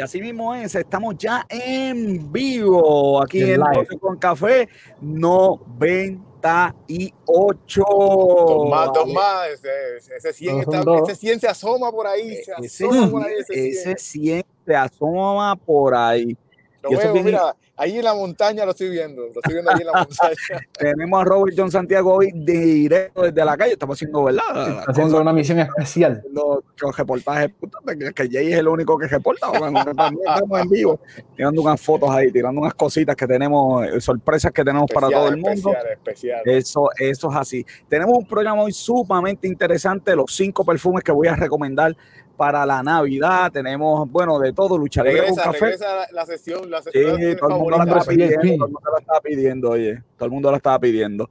Y así mismo es, estamos ya en vivo aquí en, en con Café 98. Tomás, Tomás, ese, ese, 100 ese 100 se asoma por ahí. Se asoma ese, por ahí ese, 100. ese 100 se asoma por ahí. Lo veo, mira, ahí en la montaña lo estoy viendo, lo estoy viendo ahí en la montaña. Tenemos a Robert John Santiago hoy directo desde la calle, estamos haciendo, ¿verdad? Está haciendo una misión especial. Los, los reportajes, que, que Jay es el único que reporta, bueno, también estamos en vivo, tirando unas fotos ahí, tirando unas cositas que tenemos, eh, sorpresas que tenemos especial, para todo el mundo. Especial, especial. Eso, eso es así. Tenemos un programa hoy sumamente interesante, los cinco perfumes que voy a recomendar para la Navidad. Tenemos, bueno, de todo, luchar con café. Regresa la, la, sesión, la sesión. Sí, todo el mundo la estaba pidiendo, todo el mundo la estaba pidiendo, oye, todo el mundo la estaba pidiendo.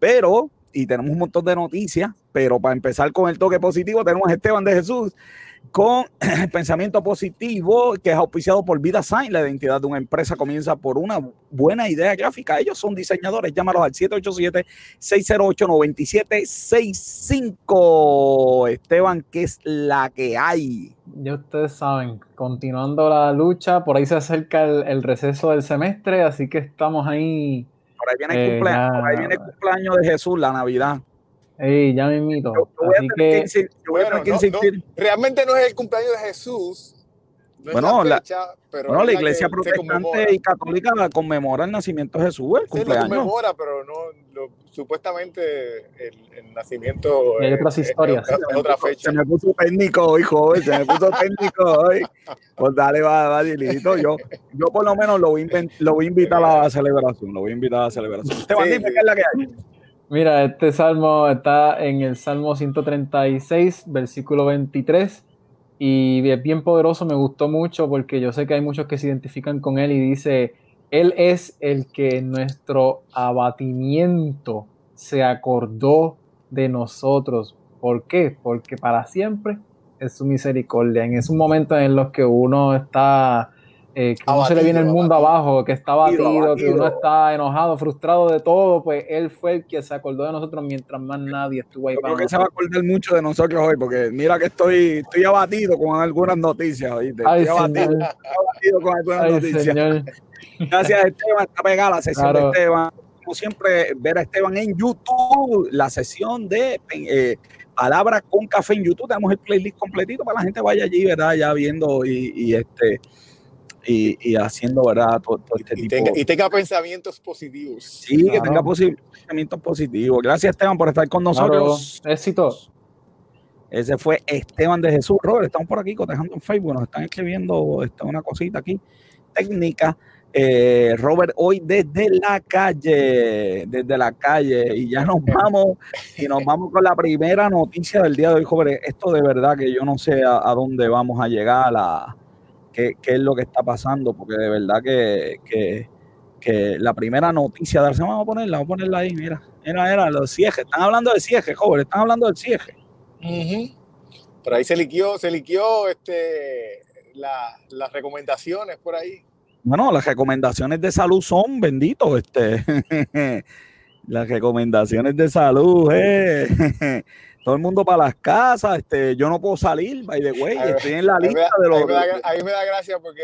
Pero, y tenemos un montón de noticias, pero para empezar con el toque positivo, tenemos a Esteban de Jesús con pensamiento positivo que es auspiciado por Vida Sign. La identidad de una empresa comienza por una buena idea gráfica. Ellos son diseñadores. Llámalos al 787-608-9765. Esteban, ¿qué es la que hay? Ya ustedes saben, continuando la lucha, por ahí se acerca el, el receso del semestre, así que estamos ahí. Por ahí viene el, eh, cumpleaños, por ahí viene el cumpleaños de Jesús, la Navidad. Ey, ya me invito. Así que, bueno, no, no, realmente no es el cumpleaños de Jesús. No bueno, la, fecha, pero bueno, la iglesia protestante y católica conmemora el nacimiento de Jesús, el sí, cumpleaños. lo conmemora, pero no, lo, supuestamente el, el nacimiento hay otras historias. Es, es, otra fecha. Se me puso técnico hoy, joven, se me puso técnico hoy. Pues dale, va, va, Dilito. Yo, yo por lo menos lo voy, a, lo voy a invitar a la celebración, lo voy a invitar a la celebración. Esteban, sí, sí. qué es la que hay. Mira, este salmo está en el Salmo 136, versículo 23, y es bien poderoso, me gustó mucho porque yo sé que hay muchos que se identifican con él y dice, Él es el que en nuestro abatimiento se acordó de nosotros. ¿Por qué? Porque para siempre es su misericordia. En esos momentos en los que uno está eh, que uno se le viene el mundo abatido, abajo, que está abatido, abatido, que uno está enojado, frustrado de todo, pues él fue el que se acordó de nosotros mientras más nadie estuvo ahí. Yo creo que se va a acordar mucho de nosotros hoy, porque mira que estoy, estoy abatido con algunas noticias, ¿oíste? Ay, estoy, abatido, abatido, con algunas Ay, noticias. Señor. Gracias, Esteban, está pegada la sesión claro. de Esteban. Como siempre, ver a Esteban en YouTube, la sesión de eh, Palabra con Café en YouTube. Tenemos el playlist completito para la gente vaya allí, ¿verdad? Ya viendo y, y este y, y, haciendo, ¿verdad? Todo, todo este y, tipo. tenga, y tenga pensamientos positivos. Sí, claro. que tenga pensamientos positivos. Gracias, Esteban, por estar con nosotros. Claro. Éxitos. Ese fue Esteban de Jesús. Robert, estamos por aquí cotejando en Facebook. Nos están escribiendo esta, una cosita aquí técnica. Eh, Robert, hoy desde la calle, desde la calle, y ya nos vamos, y nos vamos con la primera noticia del día de hoy, joven. Esto de verdad que yo no sé a, a dónde vamos a llegar a qué, qué, es lo que está pasando, porque de verdad que, que, que la primera noticia de semana, vamos a ponerla, vamos a ponerla ahí, mira, mira, era los ciejes, están hablando del cieje, joven, están hablando del cieje. Uh -huh. Por ahí se liquió, se liquió este, la, las recomendaciones por ahí. Bueno, las recomendaciones de salud son benditos, este, las recomendaciones de salud, eh. todo el mundo para las casas, este, yo no puedo salir, by the way, estoy en la lista de los... A mí me da, me da gracia porque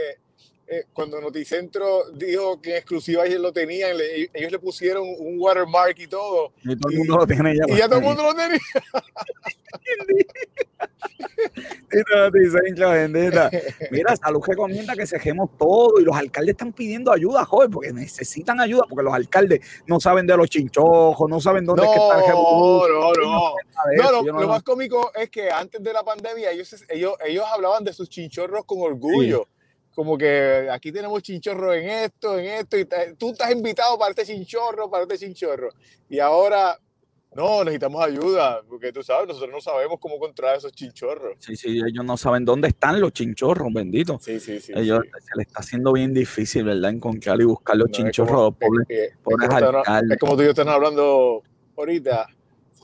eh, cuando Noticentro dijo que en exclusiva ellos lo tenían, le, ellos le pusieron un watermark y todo. Y todo el mundo y, lo tiene ya. Y ya todo el mundo lo tenía. Mira, Salud recomienda que cejemos todo y los alcaldes están pidiendo ayuda, joven, porque necesitan ayuda, porque los alcaldes no saben de los chinchojos, no saben dónde no, es que está el No, no, no. No, lo, no, lo más cómico es que antes de la pandemia ellos, ellos, ellos hablaban de sus chinchorros con orgullo. Sí como que aquí tenemos chinchorro en esto, en esto, y tú estás invitado para este chinchorro, para este chinchorro. Y ahora, no, necesitamos ayuda, porque tú sabes, nosotros no sabemos cómo controlar esos chinchorros. Sí, sí, ellos no saben dónde están los chinchorros, bendito. Sí, sí, sí. Ellos sí. se les está haciendo bien difícil, ¿verdad? Encontrar y buscar los no, chinchorros, es como, pobres, es, es. Es como tú y yo están hablando ahorita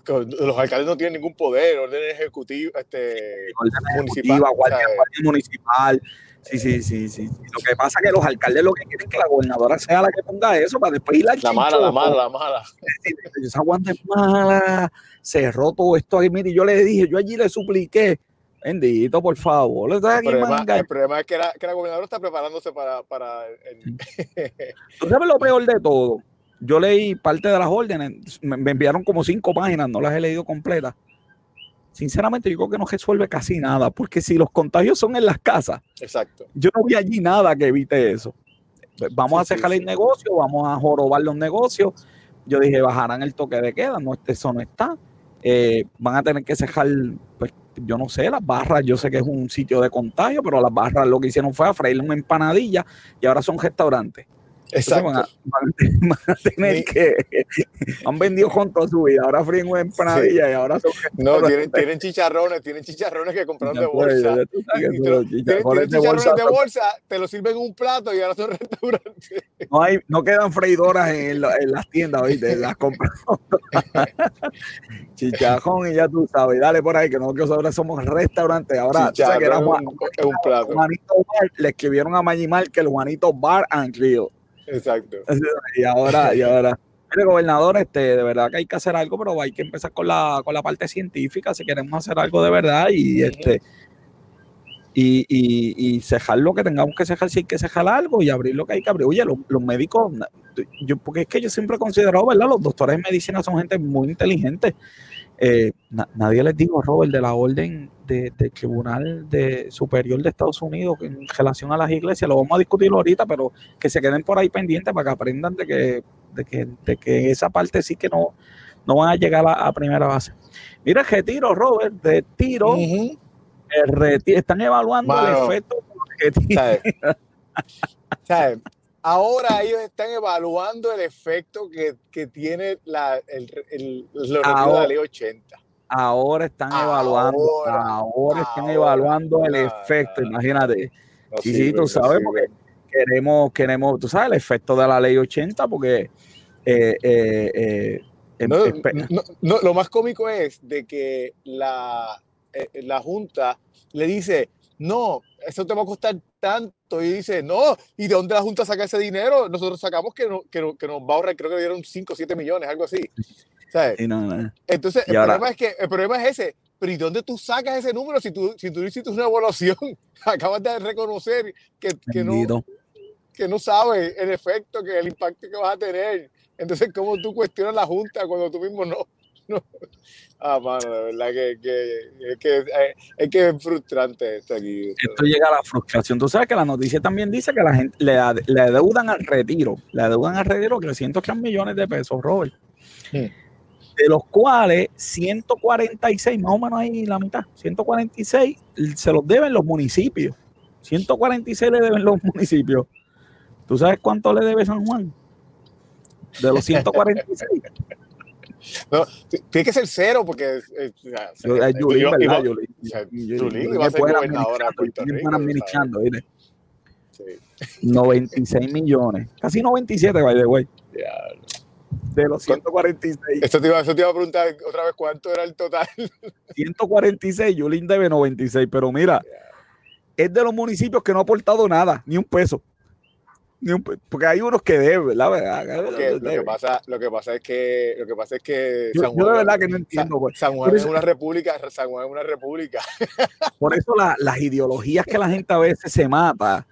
los alcaldes no tienen ningún poder, orden ejecutivo, este, orden municipal, guardia, guardia municipal. Sí, sí, sí, sí. Lo que pasa es que los alcaldes lo que quieren es que la gobernadora sea la que ponga eso para después ir al La mala, la mala, la mala. Esa guante es mala, cerró todo esto ahí. Mire, yo le dije, yo allí le supliqué Bendito, por favor. El problema, es que la, que la gobernadora está preparándose para... para el... ¿Tú sabes lo peor de todo? Yo leí parte de las órdenes, me, enviaron como cinco páginas, no las he leído completas. Sinceramente, yo creo que no resuelve casi nada, porque si los contagios son en las casas, Exacto. yo no vi allí nada que evite eso. Vamos a cerrar el negocio, vamos a jorobar los negocios. Yo dije, bajarán el toque de queda, no, eso no está. Eh, van a tener que cejar, pues, yo no sé, las barras, yo sé que es un sitio de contagio, pero las barras lo que hicieron fue a freír una empanadilla y ahora son restaurantes. Exacto. Van a, tener que. Han vendido con toda su vida. Ahora fríen una empanadilla y ahora son. No, tienen, tienen, chicharrones, tienen chicharrones que compraron de bolsa. tienen, chicharrones de bolsa, te lo sirven en un plato y ahora son restaurantes. No, hay, no quedan freidoras en, en las tiendas, ¿viste? Las compran. Chicharrón y ya tú sabes. Dale por ahí, que nosotros ahora somos restaurantes. Ahora, que era un, un plato. Juanito Bar, le escribieron a Magimar que el Juanito Bar and Grill. Exacto. Y ahora, y ahora. Mire, gobernador, este, de verdad que hay que hacer algo, pero hay que empezar con la, con la parte científica si queremos hacer algo de verdad y este y, y, y cejar lo que tengamos que cejar si hay que cejar algo y abrir lo que hay que abrir. Oye, los, los médicos, yo, porque es que yo siempre he considerado, ¿verdad? Los doctores de medicina son gente muy inteligente. Eh, nadie les dijo, Robert, de la orden del Tribunal de Superior de Estados Unidos en relación a las iglesias, lo vamos a discutir ahorita, pero que se queden por ahí pendientes para que aprendan de que, de que, de que esa parte sí que no, no van a llegar a, primera base. Mira, retiro, Robert, de tiro, están evaluando el efecto ¿Sabes? Ahora ellos están evaluando el efecto que, que tiene la, el, el, de la ley 80. Ahora están evaluando, ahora, están evaluando el efecto, imagínate. sí, sí, tú sabes, porque queremos, queremos, tú sabes, el efecto de la ley 80, porque eh, eh, eh em, no, lo más cómico es de que la, eh, la Junta le dice, no, eso te va a costar tanto. Y dice, no, ¿y de dónde la Junta saca ese dinero? Nosotros sacamos que, que, nos va a ahorrar, creo que dieron 5 o 7 millones, algo así. ¿Sabes? Entonces, el, problema es que, el problema es ese. Pero ¿y dónde tú sacas ese número si tú, si tú hiciste una evaluación? Acabas de reconocer que, que no, que no sabes el efecto, que el impacto que vas a tener. Entonces, ¿cómo tú cuestionas la Junta cuando tú mismo no? Ah, mano, de verdad que, que, que, eh, es que es frustrante esto aquí. Esto llega a la frustración. Tú sabes que la noticia también dice que la gente le, le deudan al retiro, le deudan al retiro 300 millones de pesos, Robert. De los cuales 146, más o menos ahí la mitad, 146 se los deben los municipios. 146 le deben los municipios. ¿Tú sabes cuánto le debe San Juan? De los 146. No, tiene que ser cero porque es, Yulín, ¿verdad? Yulín va a ser gobernadora de Puerto Rico. administrando, ¿viste? Sí. 96 millones, casi 97, by the way. De los 146. Esto te, iba, eso te iba a preguntar otra vez cuánto era el total. 146, Yulín debe 96, pero mira, es de los municipios que no ha aportado nada, ni un peso porque hay unos que deben, la verdad. Lo que, pasa, lo que pasa es que, lo que pasa es que San Juan, yo de verdad que no entiendo. Pues. San, Juan es una república, San Juan es una república. Por eso las ideologías que la gente a veces se mata.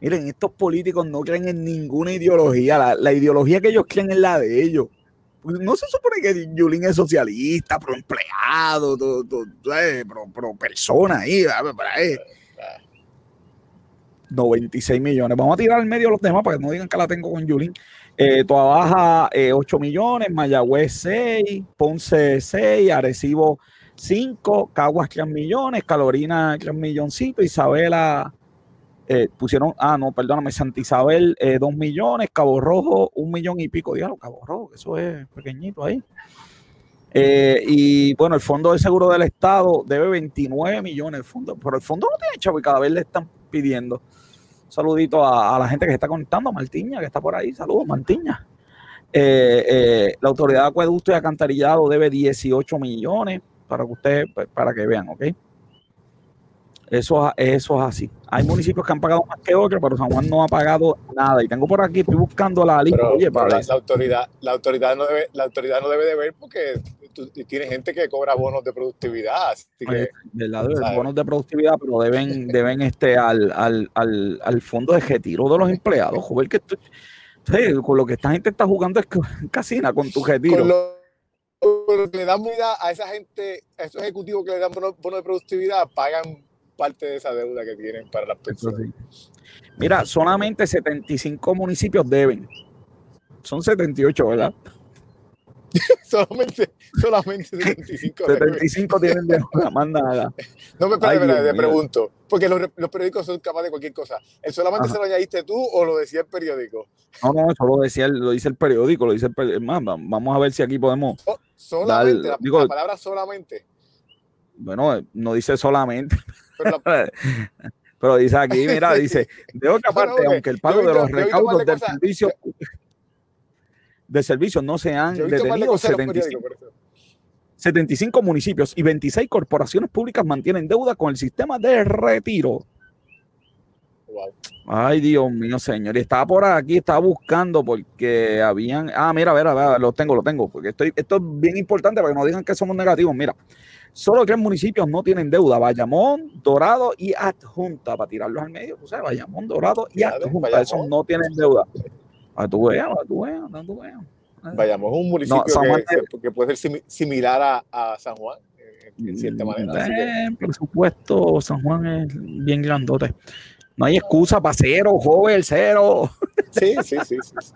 Miren, estos políticos no creen en ninguna ideología. La, ideología que ellos creen es la de ellos. No se supone que Yulín es socialista, pro empleado, pro, pro persona ahí. ahí 96 millones. Vamos a tirar al medio los demás para que no digan que la tengo con Yulín. Eh, Baja 8 eh, millones, Mayagüez 6, Ponce 6, Arecibo 5, Caguas 3 millones, Calorina 3 milloncitos, Isabela eh, pusieron, ah, no, perdóname, Santa Isabel 2 millones, Cabo Rojo 1 millón y pico, diablo, Cabo Rojo, eso es pequeñito ahí. Y bueno, el Fondo de Seguro del Estado debe 29 millones, el fondo, pero el fondo no tiene chavo y cada vez le están pidiendo saludito a, la gente que se está conectando, Martiña, que está por ahí. Saludos, Martiña. Eh, eh, la autoridad de acueducto y acantarillado debe 18 millones para que ustedes, pues, para que vean, ¿ok? Eso, eso es así. Hay municipios que han pagado más que otros, pero San Juan no ha pagado nada. Y tengo por aquí, estoy buscando la lista. Oye, para la, autoridad, la autoridad no debe, la autoridad no debe de ver porque tienes gente que cobra bonos de productividad. Así que, bonos de productividad, pero deben, deben este, al, al, al, al, fondo de retiro de los empleados. Joder, que con lo que esta gente está jugando es casina con tu retiro. Que le dan vida a esa gente, a esos ejecutivos que le dan bonos bono de productividad, pagan parte de esa deuda que tienen para las personas. Mira, solamente 75 municipios deben. Son 78, ¿verdad? solamente, solamente 75. 75 tienen deuda, más nada. No me te pregunto, porque los, los, periódicos son capaces de cualquier cosa. ¿El solamente se lo añadiste tú o lo decía el periódico? No, no, eso lo, decía, lo dice el periódico, lo dice el periódico. Más, vamos a ver si aquí podemos. Oh, solamente, la, la, palabra solamente. Bueno, no dice solamente. Pero, dice aquí, mira, dice, de otra parte, aunque el pago de los recaudos del servicio de servicios no se han detenido, 75, 75 municipios y 26 corporaciones públicas mantienen deuda con el sistema de retiro. Ay, Dios mío, señor. Y estaba por aquí, estaba buscando porque habían. Ah, mira, a ver, a ver, lo tengo, lo tengo. Porque estoy, esto es bien importante para que no digan que somos negativos. Mira, Solo tres municipios no tienen deuda: Bayamón, Dorado y Adjunta. Para tirarlos al medio, tú sabes, Bayamón, Dorado y Adjunta. Esos no tienen deuda. A tu veas, a tu veas, a tu veas. Bayamón es un municipio que, puede ser similar a, San Juan, eh, en cierta manera. Eh, por supuesto, San Juan es bien grandote. No hay excusa para cero, joven, cero. Sí, sí, sí. sí, sí.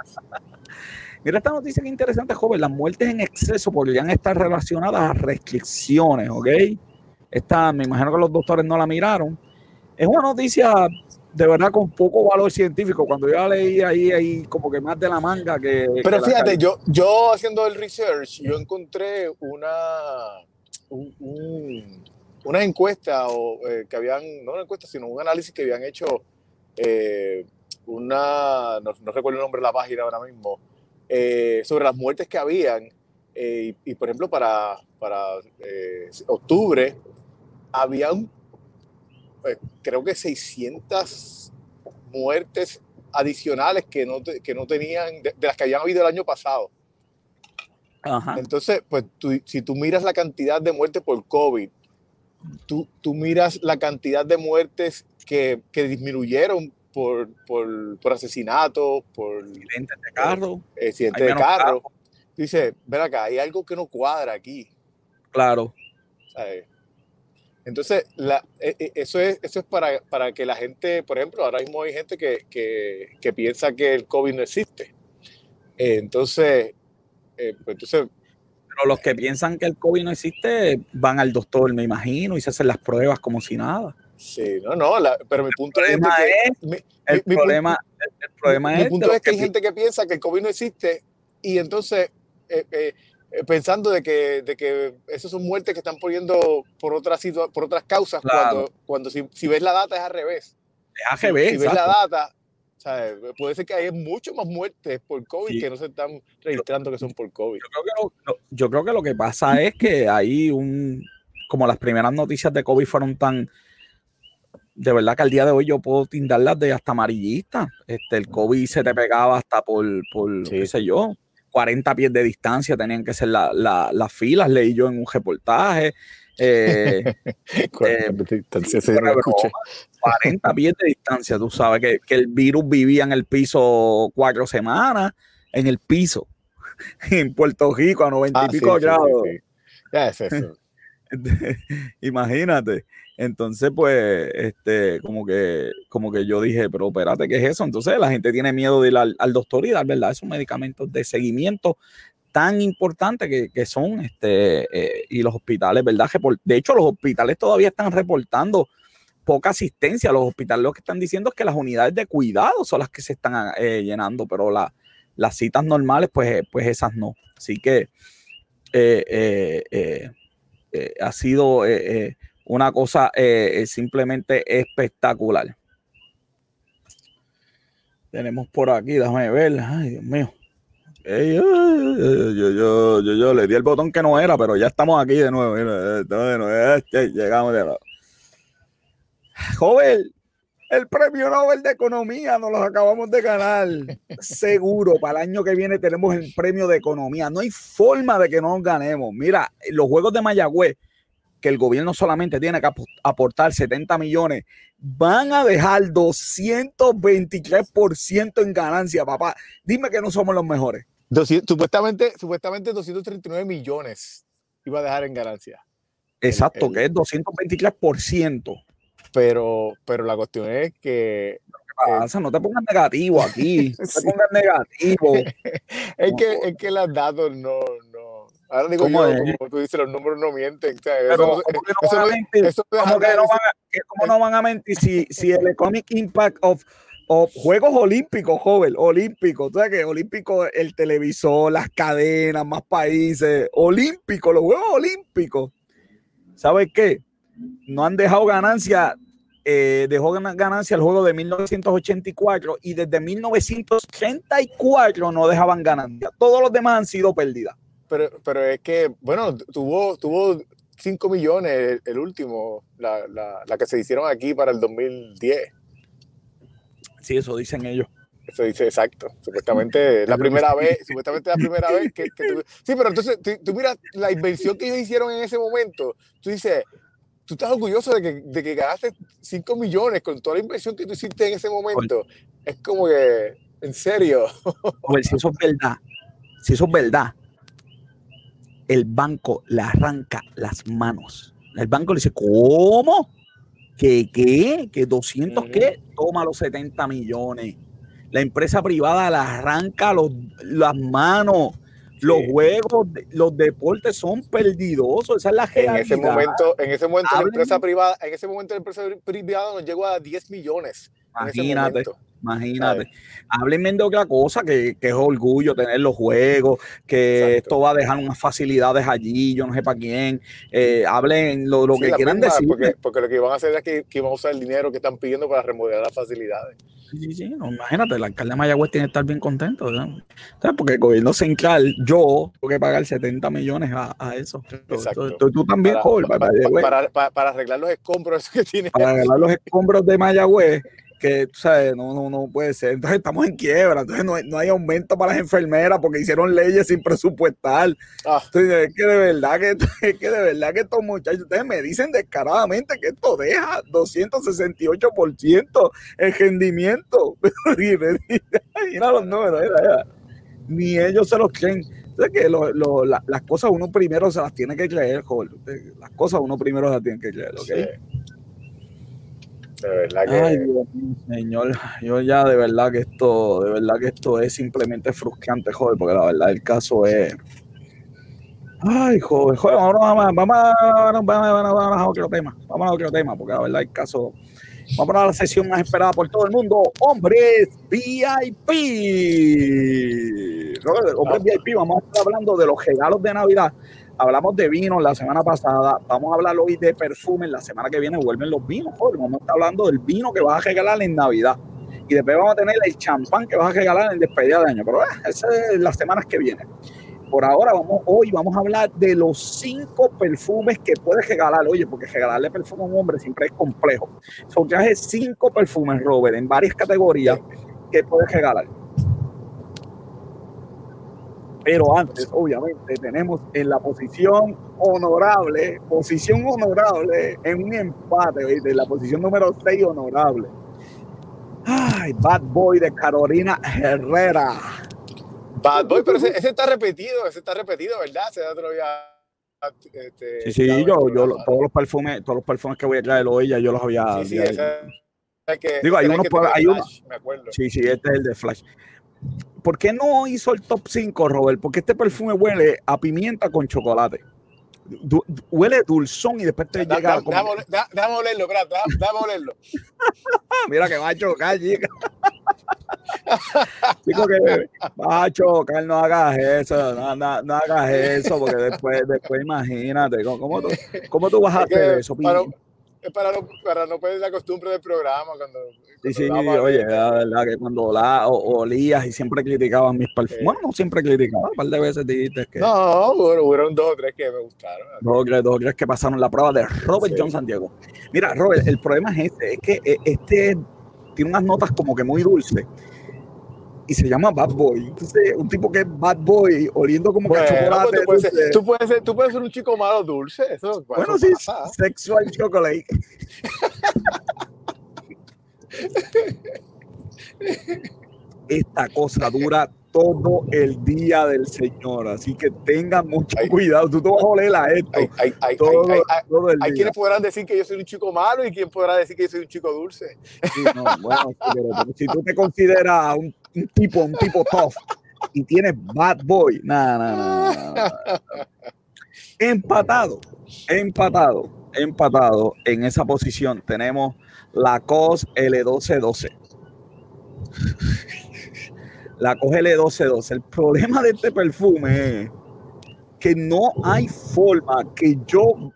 Mira esta noticia que interesante, joven. Las muertes en exceso podrían estar relacionadas a restricciones, ¿ok? Esta, me imagino que los doctores no la miraron. Es una noticia de verdad con poco valor científico. Cuando yo la leí ahí, ahí como que más de la manga que. Pero fíjate, yo, yo haciendo el research, yo encontré una, una encuesta o, eh, que habían, no una encuesta, sino un análisis que habían hecho eh, una, no, no, recuerdo el nombre de la página ahora mismo, eh, sobre las muertes que habían. Eh, y, por ejemplo, para, para eh, octubre, habían, creo que 600 muertes adicionales que no, que no tenían, de, las que habían habido el año pasado. Entonces, pues si tú miras la cantidad de muertes por COVID, tú, tú miras la cantidad de muertes que, que disminuyeron por, por, por asesinato, por accidentes de carro. Accidentes de carro. Dice, ven acá, hay algo que no cuadra aquí. Claro. Entonces, la, e, e, eso es, eso es para, para, que la gente, por ejemplo, ahora mismo hay gente que, que, que piensa que el COVID no existe. entonces, eh, pues entonces... Pero los que piensan que el COVID no existe van al doctor, me imagino, y se hacen las pruebas como si nada. Sí, no, no, pero mi punto es, que, el, problema, el, problema es, punto es que, hay gente que piensa que el COVID no existe y entonces eh, eh, eh, pensando de que, de que esas son muertes que están poniendo por otras, por otras causas, cuando, cuando si, si, ves la data es al revés. Es al revés. Si, ves la data, puede ser que haya mucho más muertes por COVID que no se están registrando que son por COVID. Yo creo que, lo, yo creo que lo que pasa es que hay un, como las primeras noticias de COVID fueron tan de verdad que al día de hoy yo puedo tindarlas de hasta amarillista. Este, el COVID se te pegaba hasta por, por qué sé yo, 40 pies de distancia tenían que ser las filas, leí yo en un reportaje. Eh, 40 eh, pies de distancia, tú sabes que, que, el virus vivía en el piso cuatro semanas, en el piso, en Puerto Rico a 90 y ah, pico grados. Imagínate. Entonces, pues, este, como que, como que yo dije, pero espérate, ¿qué es eso? Entonces la gente tiene miedo de ir al, doctor y dar, ¿verdad? Esos medicamentos de seguimiento tan importantes que, son, este, eh, y los hospitales, ¿verdad? De hecho, los hospitales todavía están reportando poca asistencia. Los hospitales lo que están diciendo es que las unidades de cuidado son las que se están eh, llenando, pero las citas normales, pues, pues esas no. Así que eh, ha sido una cosa eh, simplemente espectacular. Tenemos por aquí, déjame ver. Ay, Dios mío. yo, yo, yo, yo, le di el botón que no era, pero ya estamos aquí de nuevo. De nuevo llegamos de nuevo. Joven, El premio Nobel de Economía nos lo acabamos de ganar. Seguro, para el año que viene tenemos el premio de Economía. No hay forma de que no nos ganemos. Mira, los Juegos de Mayagüez, que el gobierno solamente tiene que aportar 70 millones, van a dejar 223% en ganancia, papá. Dime que no somos los mejores. supuestamente, supuestamente 239 millones iba a dejar en ganancia. Exacto, que es 223%. Pero, pero la cuestión es que. pasa? No te pongas negativo aquí. No te pongas negativo. es, que, es que los datos no. Ahora digo yo, como tú dices, los números no mienten. ¿cómo no van a mentir? ¿Cómo no van a mentir si, si el economic impact of o Juegos Olímpicos, joven, olímpicos. Tú sabes que olímpico, el televisor, las cadenas, más países, olímpicos, los Juegos Olímpicos. ¿Sabes qué? No han dejado ganancia eh, dejó ganancia el juego de 1984 y desde 1934 no dejaban ganancia. Todos los demás han sido pérdidas. Pero, pero es que, bueno, tuvo, tuvo 5 millones el, último, la, la, la, que se hicieron aquí para el 2010. Sí, eso dicen ellos. Eso dice exacto. Supuestamente la primera vez, supuestamente la primera vez que, Sí, pero entonces tú, tú miras la invención que ellos hicieron en ese momento. Tú dices, tú estás orgulloso de que, de que ganaste 5 millones con toda la inversión que tú hiciste en ese momento. Es como que, en serio. si eso es verdad, si eso es verdad, el banco le arranca las manos. El banco le dice, ¿cómo? ¿Qué qué? ¿Que 200 qué? Toma los 70 millones. La empresa privada le arranca los, las manos los juegos, los deportes son perdidosos, esa es la realidad. En ese momento, en ese momento la empresa privada, en ese momento la empresa privada nos llegó a 10 millones. Imagínate. Imagínate. Háblenme de otra cosa que, que, es orgullo tener los juegos, que esto va a dejar unas facilidades allí, yo no sé para quién. Eh, hablen lo, lo que quieran decir. Porque, porque, lo que iban a hacer es que, que iban a usar el dinero que están pidiendo para remodelar las facilidades. Sí, sí, imagínate, el alcalde de Mayagüez tiene que estar bien contento, ¿no? Porque el gobierno central, yo tengo que pagar 70 millones a, a eso. Exacto. Tú, también, para, para, para, arreglar los escombros que tiene. Para arreglar los escombros de Mayagüez, que ¿sabes? No, no, no puede ser. Entonces estamos en quiebra, entonces no, no hay aumento para las enfermeras porque hicieron leyes sin presupuestar. Ah. Entonces, es que de verdad que, es que de verdad que estos muchachos, ustedes me dicen descaradamente que esto deja 268% el rendimiento. mira los números, ni ellos se los creen. Entonces que lo, lo, las cosas uno primero se las tiene que creer. Las cosas uno primero se las tiene que creer, ¿ok? De verdad que. Ay, Dios mío, señor. Yo ya de verdad que esto, de verdad que esto es simplemente frustrante, joder, porque la verdad el caso es. Ay, joder, joder, vamos, vamos, vamos, vamos, vamos, a otro tema. Vamos a otro tema, porque la verdad el caso. Vamos a la sesión más esperada por todo el mundo. Hombres VIP. Hombres VIP, vamos a estar hablando de los regalos de Navidad Hablamos de vino la semana pasada, vamos a hablar hoy de perfume, la semana que viene vuelven los vinos, joder, vamos a estar hablando del vino que vas a regalar en Navidad. Y después vamos a tener el champán que vas a regalar en despedida de año, pero eh, esas son las semanas que vienen. Por ahora, vamos, hoy vamos a hablar de los cinco perfumes que puedes regalar. Oye, porque regalarle perfume a un hombre siempre es complejo. Son traje cinco perfumes, Robert, en varias categorías que puedes regalar. Pero antes, obviamente, tenemos en la posición honorable, posición honorable en un empate, de la posición número 6 honorable. Ay, Bad Boy de Carolina Herrera. Bad Boy, pero ese, está repetido, ese está repetido, ¿verdad? Ese otro Este, sí, sí, yo, yo todos los perfumes, todos los perfumes que voy a traer hoy ya yo los había. Sí, sí, ese, que, Digo, hay uno, hay uno. Me acuerdo. Sí, sí, este es el de Flash. ¿Por qué no hizo el top 5, Robert? Porque este perfume huele a pimienta con chocolate. huele dulzón y después te llega. déjame, olerlo, espera, déjame olerlo. Mira que va a chocar, chica. Chico, que va a chocar, no hagas eso, no, no, hagas eso, porque después, después imagínate, ¿cómo, tú, cómo tú vas a hacer eso? es para no, para no perder la costumbre del programa. Cuando, sí, sí, oye, la verdad que cuando la, olías y siempre criticaban mis perfumes. Bueno, no siempre criticaba, un par de veces dijiste que. No, hubo dos o tres que me gustaron. Dos o tres, dos o tres que pasaron la prueba de Robert John Santiago. Mira, Robert, el problema es este: es que eh, este tiene unas notas como que muy dulces y se llama Bad Boy. Entonces, un tipo que es Bad Boy, oliendo como que chocolate. Pues, tú, puedes ser, tú, puedes ser, tú, puedes ser, un chico malo dulce. Eso, bueno, sí, sexual chocolate. Esta cosa dura todo el día del Señor, así que tengan mucho cuidado. Tú te vas a oler a esto. Hay, hay, todo, hay, todo el hay quienes podrán decir que yo soy un chico malo y quien podrá decir que yo soy un chico dulce. Sí, no, bueno, si tú te consideras un un tipo, un tipo tough y tienes bad boy. Nada, nada, nada. Empatado, empatado, empatado en esa posición. Tenemos la COS L1212. La COS L1212. El problema de este perfume es que no hay forma que yo,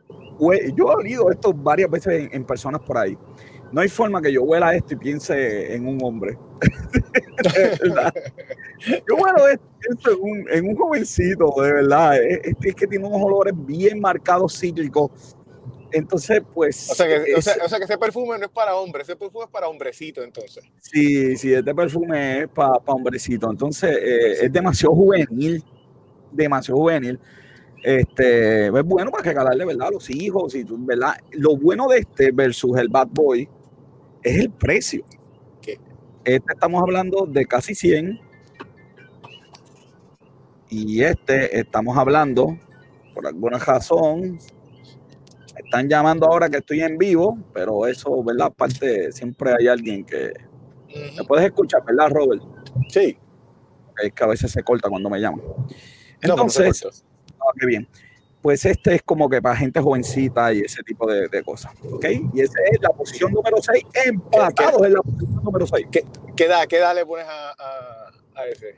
yo he oído esto varias veces en personas por ahí no hay forma que yo huela esto y piense en un hombre. yo huelo esto en un, en un, jovencito, de verdad. Es, es, que tiene unos olores bien marcados cítricos. Entonces, pues. O sea, que, o, sea, o sea, que ese perfume no es para hombre, ese perfume es para hombrecito, entonces. Sí, sí, este perfume es para, para hombrecito. Entonces, eh, es demasiado juvenil, demasiado juvenil. Este, es bueno para regalarle, ¿verdad? A los hijos, y, ¿verdad? Lo bueno de este versus el Bad Boy es el precio. Este estamos hablando de casi 100 y este estamos hablando, por alguna razón, están llamando ahora que estoy en vivo, pero eso, ¿verdad? Aparte, siempre hay alguien que... ¿Me puedes escuchar, verdad, Robert? Sí. Es que a veces se corta cuando me llaman. Entonces, no, qué bien pues este es como que para gente jovencita y ese tipo de, cosas. ¿Ok? Y esa es la posición número 6, empatados en la posición número 6. ¿Qué, qué, edad, le pones a, a, ese?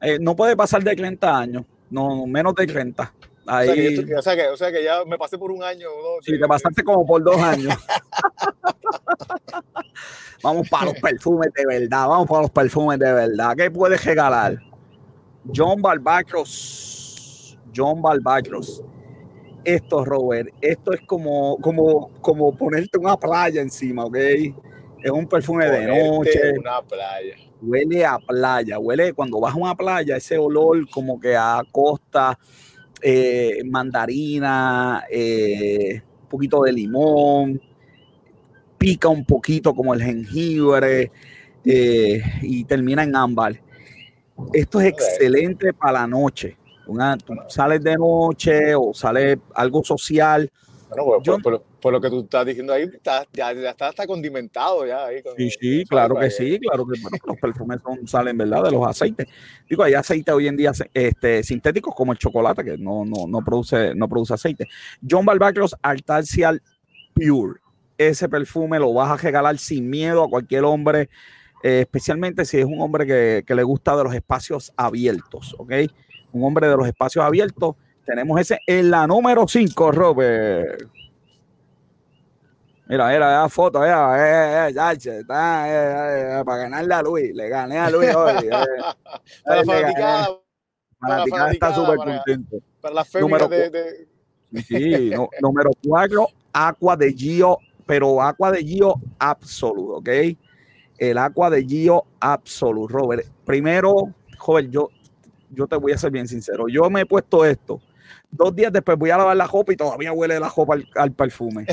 Eh, no puede pasar de 30 años, no, menos de 30. Ahí... O, sea que, o, sea que, ya me pasé por un año o dos. Sí, te pasaste como por dos años. vamos para los perfumes de verdad, vamos para los perfumes de verdad. ¿Qué puedes regalar? John Barbacros. John Barbacros esto, Robert, esto es como, como, como ponerte una playa encima, ¿ok? Es un perfume de noche. Una playa. Huele a playa, huele cuando vas a una playa, ese olor como que a costa, eh, mandarina, eh, un poquito de limón, pica un poquito como el jengibre eh, y termina en ámbar. Esto es excelente para la noche sales de noche o sales algo social. Bueno, pues, por, lo que tú estás diciendo ahí, ya, está hasta condimentado ya. Ahí sí, sí, claro que sí, claro que los perfumes son, salen, ¿verdad? De los aceites. Digo, hay aceites hoy en día este, sintéticos como el chocolate, que no, no, no, produce, no produce aceite. John Barbacros Artarcial Pure. Ese perfume lo vas a regalar sin miedo a cualquier hombre, eh, especialmente si es un hombre que, que le gusta de los espacios abiertos, ¿ok? Un hombre de los espacios abiertos. Tenemos ese en la número 5, Robert. Mira, mira, la foto, mira, eh, eh, eh, eh, para ganarle a Luis. Le gané a Luis hoy. para la fanaticada. está súper contento. Para la número, de, de... Sí, número 4, Aqua de Gio, pero Aqua de Gio Absolute, ¿ok? El Aqua de Gio Absolute, Robert. Primero, joven, yo yo te voy a ser bien sincero. Yo me he puesto esto. Dos días después voy a lavar la jopa y todavía huele la jopa al, perfume.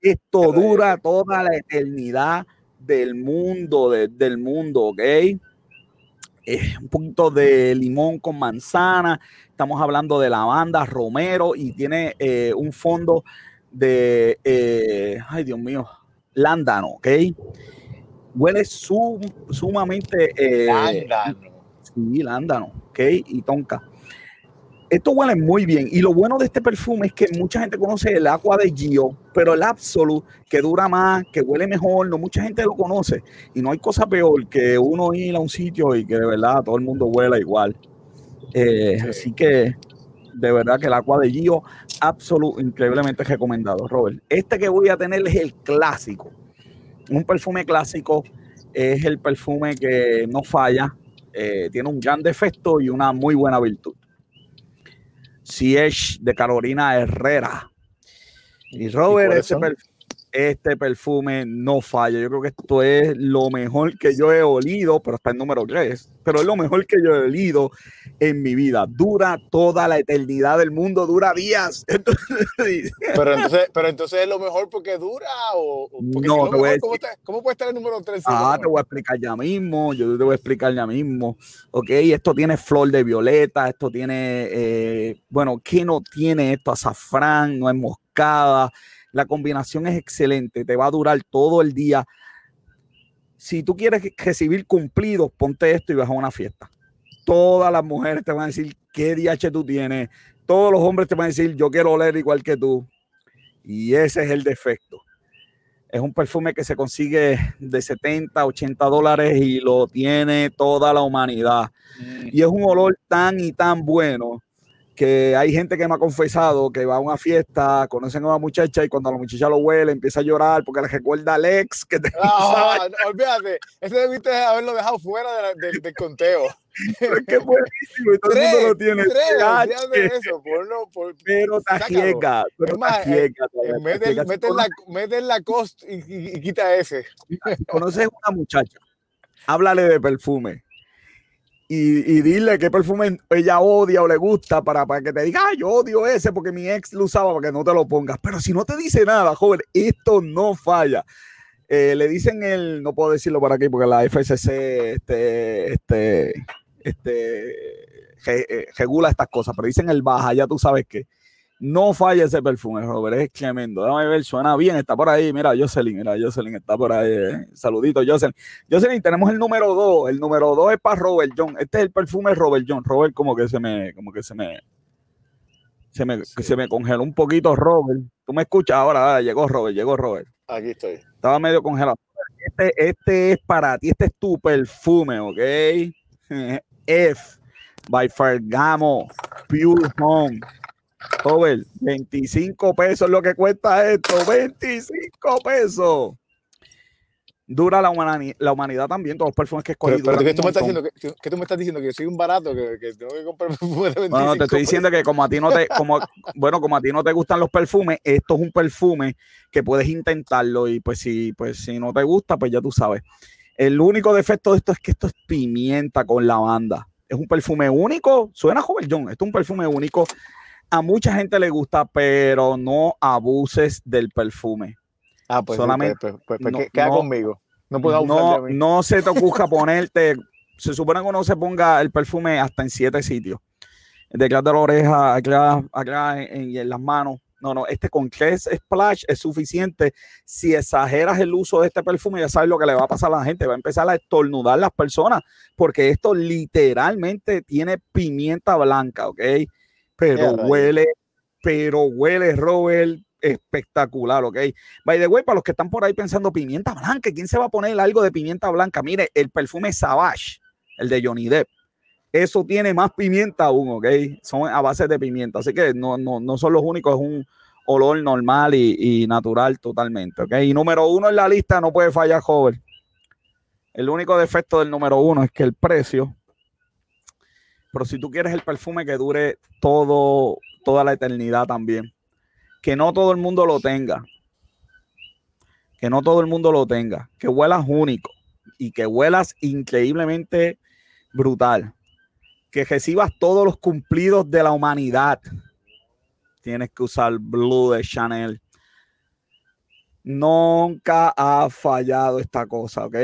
Esto dura toda la eternidad del mundo, del mundo, ¿ok? Es un poquito de limón con manzana. Estamos hablando de lavanda, romero y tiene eh, un fondo de, eh, ay Dios mío, lándano, ¿ok? Huele sumamente... Eh, lándano Sí, lándano, ok, y tonka. Esto huele muy bien. Y lo bueno de este perfume es que mucha gente conoce el agua de Gio, pero el Absolute, que dura más, que huele mejor, no mucha gente lo conoce. Y no hay cosa peor que uno ir a un sitio y que de verdad todo el mundo huela igual. Eh, así que de verdad que el agua de Gio, Absolute, increíblemente recomendado, Robert. Este que voy a tener es el clásico. Un perfume clásico es el perfume que no falla, eh, tiene un gran defecto y una muy buena virtud. Si es de Carolina Herrera. Y Robert, este perfume no falla. Yo creo que esto es lo mejor que yo he olido, pero está en número 3. Pero es lo mejor que yo he olido en mi vida. Dura toda la eternidad del mundo, dura días. pero, entonces, pero entonces es lo mejor porque dura o no, ¿cómo, puede estar el número 3? Ah, te voy a explicar ya mismo. Yo te voy a explicar ya mismo. Ok, esto tiene flor de violeta, esto tiene, eh, bueno, ¿qué no tiene esto? Azafrán, no es moscada la combinación es excelente, te va a durar todo el día. Si tú quieres recibir cumplidos, ponte esto y vas a una fiesta. Todas las mujeres te van a decir qué DH tú tienes. Todos los hombres te van a decir yo quiero oler igual que tú. Y ese es el defecto. Es un perfume que se consigue de 70, 80 dólares y lo tiene toda la humanidad. Mm. Y es un olor tan y tan bueno que hay gente que me ha confesado que va a una fiesta, conocen a una muchacha y cuando la muchacha lo huele empieza a llorar porque le recuerda al ex que te ah, no, olvídate, ese debiste haberlo dejado fuera del conteo. Pero es que es buenísimo y todo el mundo lo tiene. Tres, eso, ponlo, por, pero tajiega, pero tajiega. Mete la, cost y, y quita ese. Conoces a una muchacha, háblale de perfume y, dile qué perfume ella odia o le gusta para, para que te diga, yo odio ese porque mi ex lo usaba para que no te lo pongas. Pero si no te dice nada, joven, esto no falla. Eh, le dicen el, no puedo decirlo por aquí porque la FCC este, este, este, eh, regula estas cosas, pero dicen el baja, ya tú sabes que no falla ese perfume, Robert, es tremendo. Déjame ver, suena bien, está por ahí. Mira, Jocelyn, mira, Jocelyn está por ahí. Eh. Saludito, Jocelyn. Jocelyn, tenemos el número 2. El número 2 es para Robert John. Este es el perfume Robert John. Robert, como que se me, como que se me, se me, se me congeló un poquito, Robert. Tú me escuchas ahora, llegó Robert, llegó Robert. Aquí estoy. Estaba medio congelado. Este, este es para ti, este es tu perfume, ¿ok? F by Fergamo Pure Home. Joven, 25 pesos es lo que cuesta esto, 25 pesos. Dura la, humanidad, la humanidad también, todos los perfumes que escogí. Pero, ¿qué, tú me estás diciendo, que, tú me estás diciendo que soy un barato, que, que tengo que comprar perfumes de 25 No, te estoy diciendo que como a ti no te, como, bueno, como a ti no te gustan los perfumes, esto es un perfume que puedes intentarlo y pues si, pues si no te gusta, pues ya tú sabes. El único defecto de esto es que esto es pimienta con lavanda. Es un perfume único, suena joven John, esto es un perfume único a mucha gente le gusta, pero no abuses del perfume. Ah, pues, solamente pues, pues, pues queda conmigo. No puedo abusar no, no se te ocurra ponerte, se supone que uno se ponga el perfume hasta en siete sitios. Detrás de la oreja, acá, acá en, en las manos. No, no, este con tres splash es suficiente. Si exageras el uso de este perfume, ya sabes lo que le va a pasar a la gente. Va a empezar a estornudar las personas, porque esto literalmente tiene pimienta blanca, ¿ok? Pero huele, pero huele, Robert, espectacular, ¿ok? By the way, para los que están por ahí pensando pimienta blanca, ¿quién se va a poner algo de pimienta blanca? Mire, el perfume Savage, el de Johnny Depp, eso tiene más pimienta aún, ¿ok? Son a base de pimienta, así que no, no, no son los únicos, es un olor normal y, natural totalmente, ¿ok? Y número uno en la lista no puede fallar, joven. El único defecto del número uno es que el precio pero si tú quieres el perfume que dure todo, toda la eternidad también, que no todo el mundo lo tenga, que no todo el mundo lo tenga, que huelas único y que huelas increíblemente brutal, que recibas todos los cumplidos de la humanidad, tienes que usar Blue de Chanel. Nunca ha fallado esta cosa, ¿ok?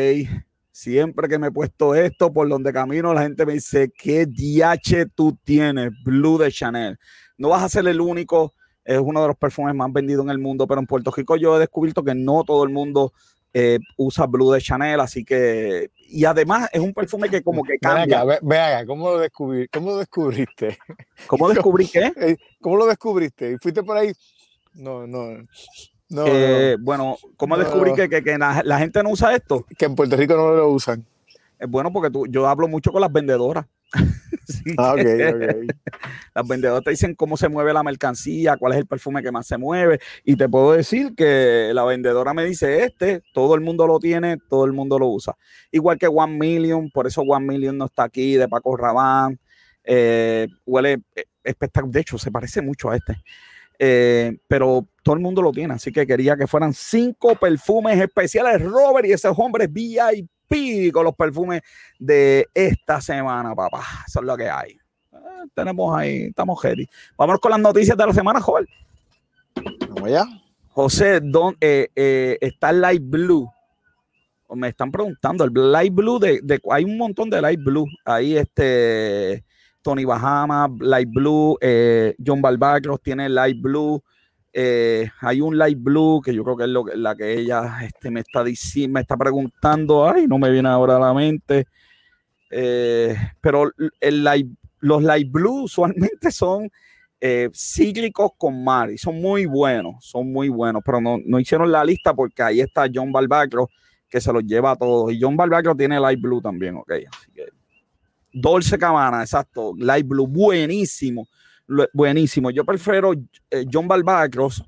Siempre que me he puesto esto por donde camino, la gente me dice, ¿qué DH tú tienes? Blue de Chanel. No vas a ser el único, es uno de los perfumes más vendidos en el mundo, pero en Puerto Rico yo he descubierto que no todo el mundo eh, usa Blue de Chanel, así que, y además es un perfume que como que cambia. Ve, ¿cómo lo, descubrí, ¿cómo lo descubriste? ¿Cómo descubrí qué? Eh, ¿Cómo lo descubriste? ¿Y fuiste por ahí? No, no. Eh, bueno, ¿cómo descubrí que, la, gente no usa esto? Que en Puerto Rico no lo usan. Es bueno porque tú, yo hablo mucho con las vendedoras. ah, Las vendedoras te dicen cómo se mueve la mercancía, cuál es el perfume que más se mueve. Y te puedo decir que la vendedora me dice, este, todo el mundo lo tiene, todo el mundo lo usa. Igual que One Million, por eso One Million no está aquí, de Paco Rabanne. Eh, huele eh, espectacular. De hecho, se parece mucho a este. Eh, pero todo el mundo lo tiene, así que quería que fueran cinco perfumes especiales, Robert, y esos hombres VIP con los perfumes de esta semana, papá. Eso es lo que hay. Eh, tenemos ahí, estamos ready. Vamos con las noticias de la semana, Joel. Vamos allá. José, ¿dónde eh, está el Light Blue? me están preguntando, el Light Blue, de, hay un montón de Light Blue. Ahí este Tony Bahama, Light Blue, eh, John Balbacros tiene Light Blue. Eh, hay un Light Blue que yo creo que es lo, la que ella este, me, está me está preguntando. Ay, no me viene ahora a la mente. Eh, pero el light, los Light Blue usualmente son cíclicos con mar y son muy buenos, son muy buenos, pero no, no hicieron la lista porque ahí está John Balbacros que se los lleva a todos. Y John Barbacro tiene Light Blue también, ok. Así que, Dolce Cabana, exacto. Light Blue, buenísimo. Buenísimo. Yo prefiero eh, John Barbacros,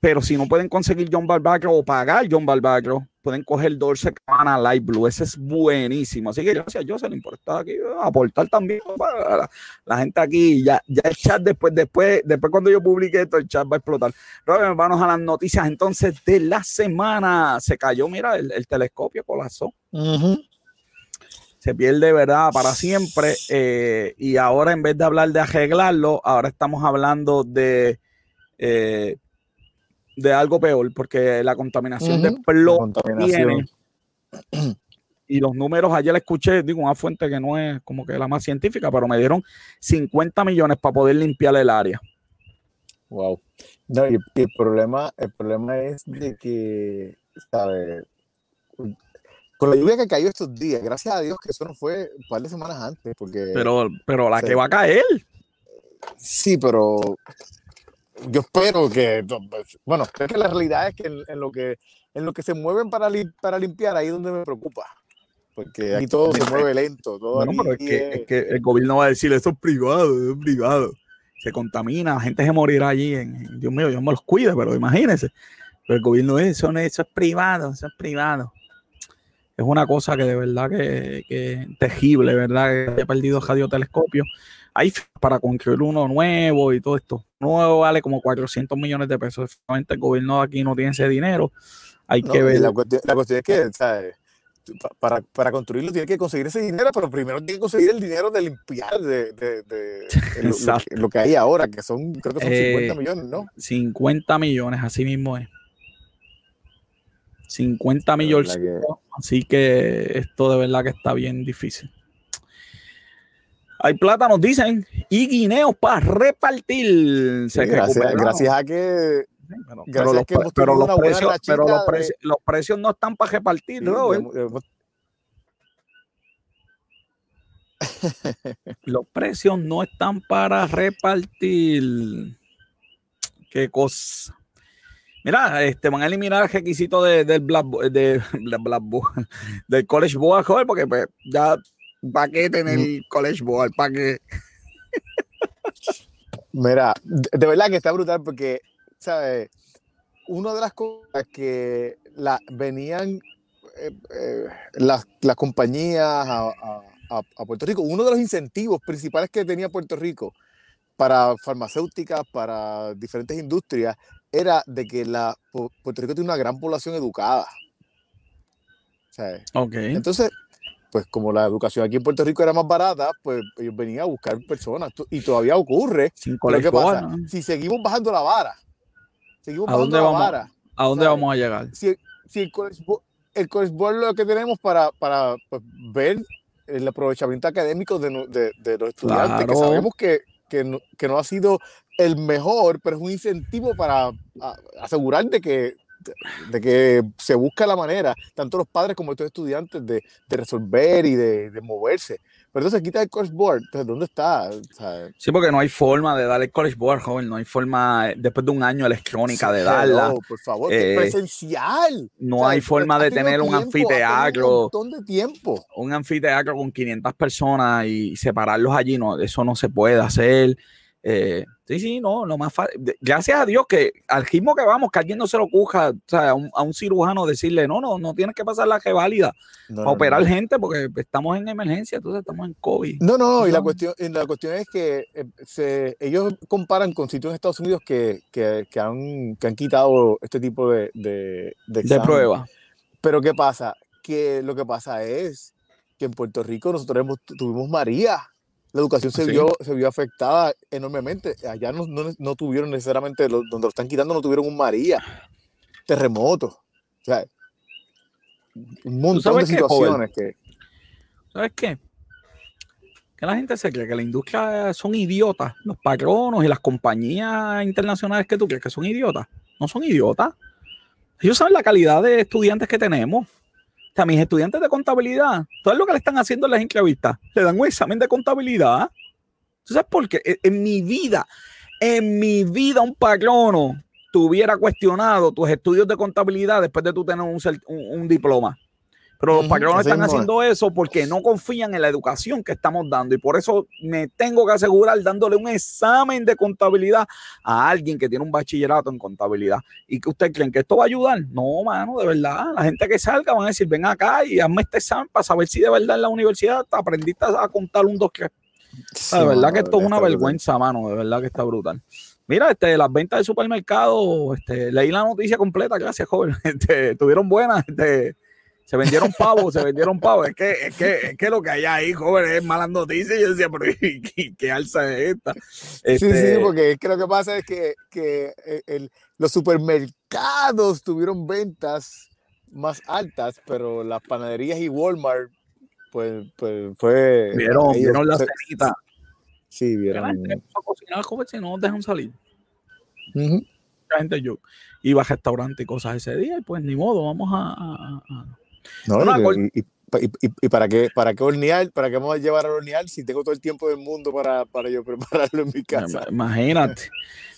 pero si no pueden conseguir John Barbacro o pagar John Barbacro, pueden coger Dolce Cabana Light Blue. Ese es buenísimo. Así que gracias, yo se le importaba aquí aportar también para la, gente aquí. Ya, ya el chat después, después, después cuando yo publique esto, el chat va a explotar. Robert, vamos a las noticias entonces de la semana. Se cayó, mira, el, telescopio colapsó. Se pierde, ¿verdad? Para siempre. Eh, y ahora en vez de hablar de arreglarlo, ahora estamos hablando de eh, de algo peor, porque la contaminación de plomo tiene. Y los números, ayer le escuché, digo, una fuente que no es como que la más científica, pero me dieron 50 millones para poder limpiar el área. Wow. No, y, el problema, el problema es de que, ¿sabes? Con la lluvia que cayó estos días, gracias a Dios que eso no fue un par de semanas antes, porque... Pero, pero la que va a caer. Sí, pero yo espero que, pues, bueno, creo que la realidad es que en, lo que en lo que se mueven para, para limpiar, ahí es donde me preocupa. Porque ahí todo se mueve lento. Todo bueno, pero es que, el gobierno va a decir, eso es privado, es privado. Se contamina, la gente se morirá allí. En, Dios mío, yo me los cuide, pero imagínense. Pero el gobierno es, eso, eso es privado, eso es privado. Es una cosa que de verdad que, que terrible, ¿verdad? Que haya perdido radiotelescopio hay para construir uno nuevo y todo esto. Nuevo vale como 400 millones de pesos. Efectivamente, el gobierno de aquí no tiene ese dinero. Hay que ver. La cuestión, es que, Para, para, construirlo tiene que conseguir ese dinero, pero primero tiene que conseguir el dinero de limpiar de, de, lo, que hay ahora, que son, creo que son 50 eh, millones, ¿no? 50 millones, así mismo es. 50 millones. Así que esto de verdad que está bien difícil. Hay plátanos, dicen, y guineos para repartir. gracias, a que. pero, los, precios, pero los, precios, no están para repartir, ¿no? los precios no están para repartir. Qué cosa. Mira, este, van a eliminar el requisito de, del Black, de, del College Board, porque pues, ya ¿Para qué tener el college board? ¿Para qué? Mira, de, verdad que está brutal porque, ¿sabes? Una de las cosas que la, venían eh, eh, las, compañías a, Puerto Rico, uno de los incentivos principales que tenía Puerto Rico para farmacéuticas, para diferentes industrias, era de que la, Puerto Rico tiene una gran población educada. ¿sabes? Okay. Entonces, pues como la educación aquí en Puerto Rico era más barata, pues ellos venían a buscar personas. Y todavía ocurre. ¿qué pasa? Si seguimos bajando la vara, seguimos bajando la vara. ¿A dónde vamos a llegar? Si, el college, el lo que tenemos para, para pues, ver el aprovechamiento académico de, los estudiantes, que sabemos que, que, no, ha sido el mejor, pero es un incentivo para asegurar de que de que se busca la manera, tanto los padres como estos estudiantes, de, resolver y de, moverse. Pero entonces quita el college board, entonces ¿dónde está? sí, porque no hay forma de darle el college board, joven, no hay forma, después de un año electrónica, de darla. No, por favor, eh, presencial. No hay forma de tener un anfiteatro. Un montón de tiempo. Un anfiteatro con 500 personas y separarlos allí, no, eso no se puede hacer. Eh, sí, sí, no, lo más fácil. Gracias a Dios que al ritmo que vamos, que alguien no se lo cuja, o sea, a un, cirujano decirle, no, no, no tienes que pasar la que válida para operar gente porque estamos en emergencia, entonces estamos en COVID. No, no, no, y la cuestión, la cuestión es que eh, ellos comparan con sitios en Estados Unidos que, que, que, han, que han quitado este tipo de, de, de, de pruebas. Pero ¿qué pasa? Que lo que pasa es que en Puerto Rico nosotros tuvimos María la educación se, vio, se vio afectada enormemente. Allá no, no, tuvieron necesariamente, donde lo están quitando, no tuvieron un María, terremoto. O sea, un montón de situaciones que... ¿Sabes qué? Que la gente se cree que la industria son idiotas. Los patronos y las compañías internacionales que tú crees que son idiotas. No son idiotas. Ellos saben la calidad de estudiantes que tenemos a mis estudiantes de contabilidad, todo lo que le están haciendo en las entrevistas, le dan un examen de contabilidad. ¿Tú sabes por qué? En, mi vida, en mi vida un patrono tuviera cuestionado tus estudios de contabilidad después de tú tener un diploma. Pero los patrones están haciendo eso porque no confían en la educación que estamos dando y por eso me tengo que asegurar dándole un examen de contabilidad a alguien que tiene un bachillerato en contabilidad. ¿Y que ustedes creen que esto va a ayudar? No, mano, de verdad. La gente que salga van a decir, ven acá y hazme este examen para saber si de verdad en la universidad aprendiste a contar un, dos, tres. de verdad que esto es una vergüenza, mano. De verdad que está brutal. Mira, este, las ventas de supermercado, este, leí la noticia completa, gracias, joven. Este, tuvieron buenas, este, se vendieron pavos, se vendieron pavos. Es que, es que, es que lo que hay ahí, joven, es malas noticias. Yo decía, pero ¿qué, alza es esta? Sí, sí, este porque es que lo que pasa es que, que eh, los supermercados tuvieron ventas más altas, pero las panaderías y Walmart, pues, pues fue. Vieron, vieron la cenita. Sí, vieron. A cocinar, joven, si no dejan salir. La gente yo iba a restaurante y cosas ese día, y pues ni modo, vamos a no, y, y, para qué para qué hornear, para qué vamos a llevar a hornear si tengo todo el tiempo del mundo para, para yo prepararlo en mi casa. Imagínate.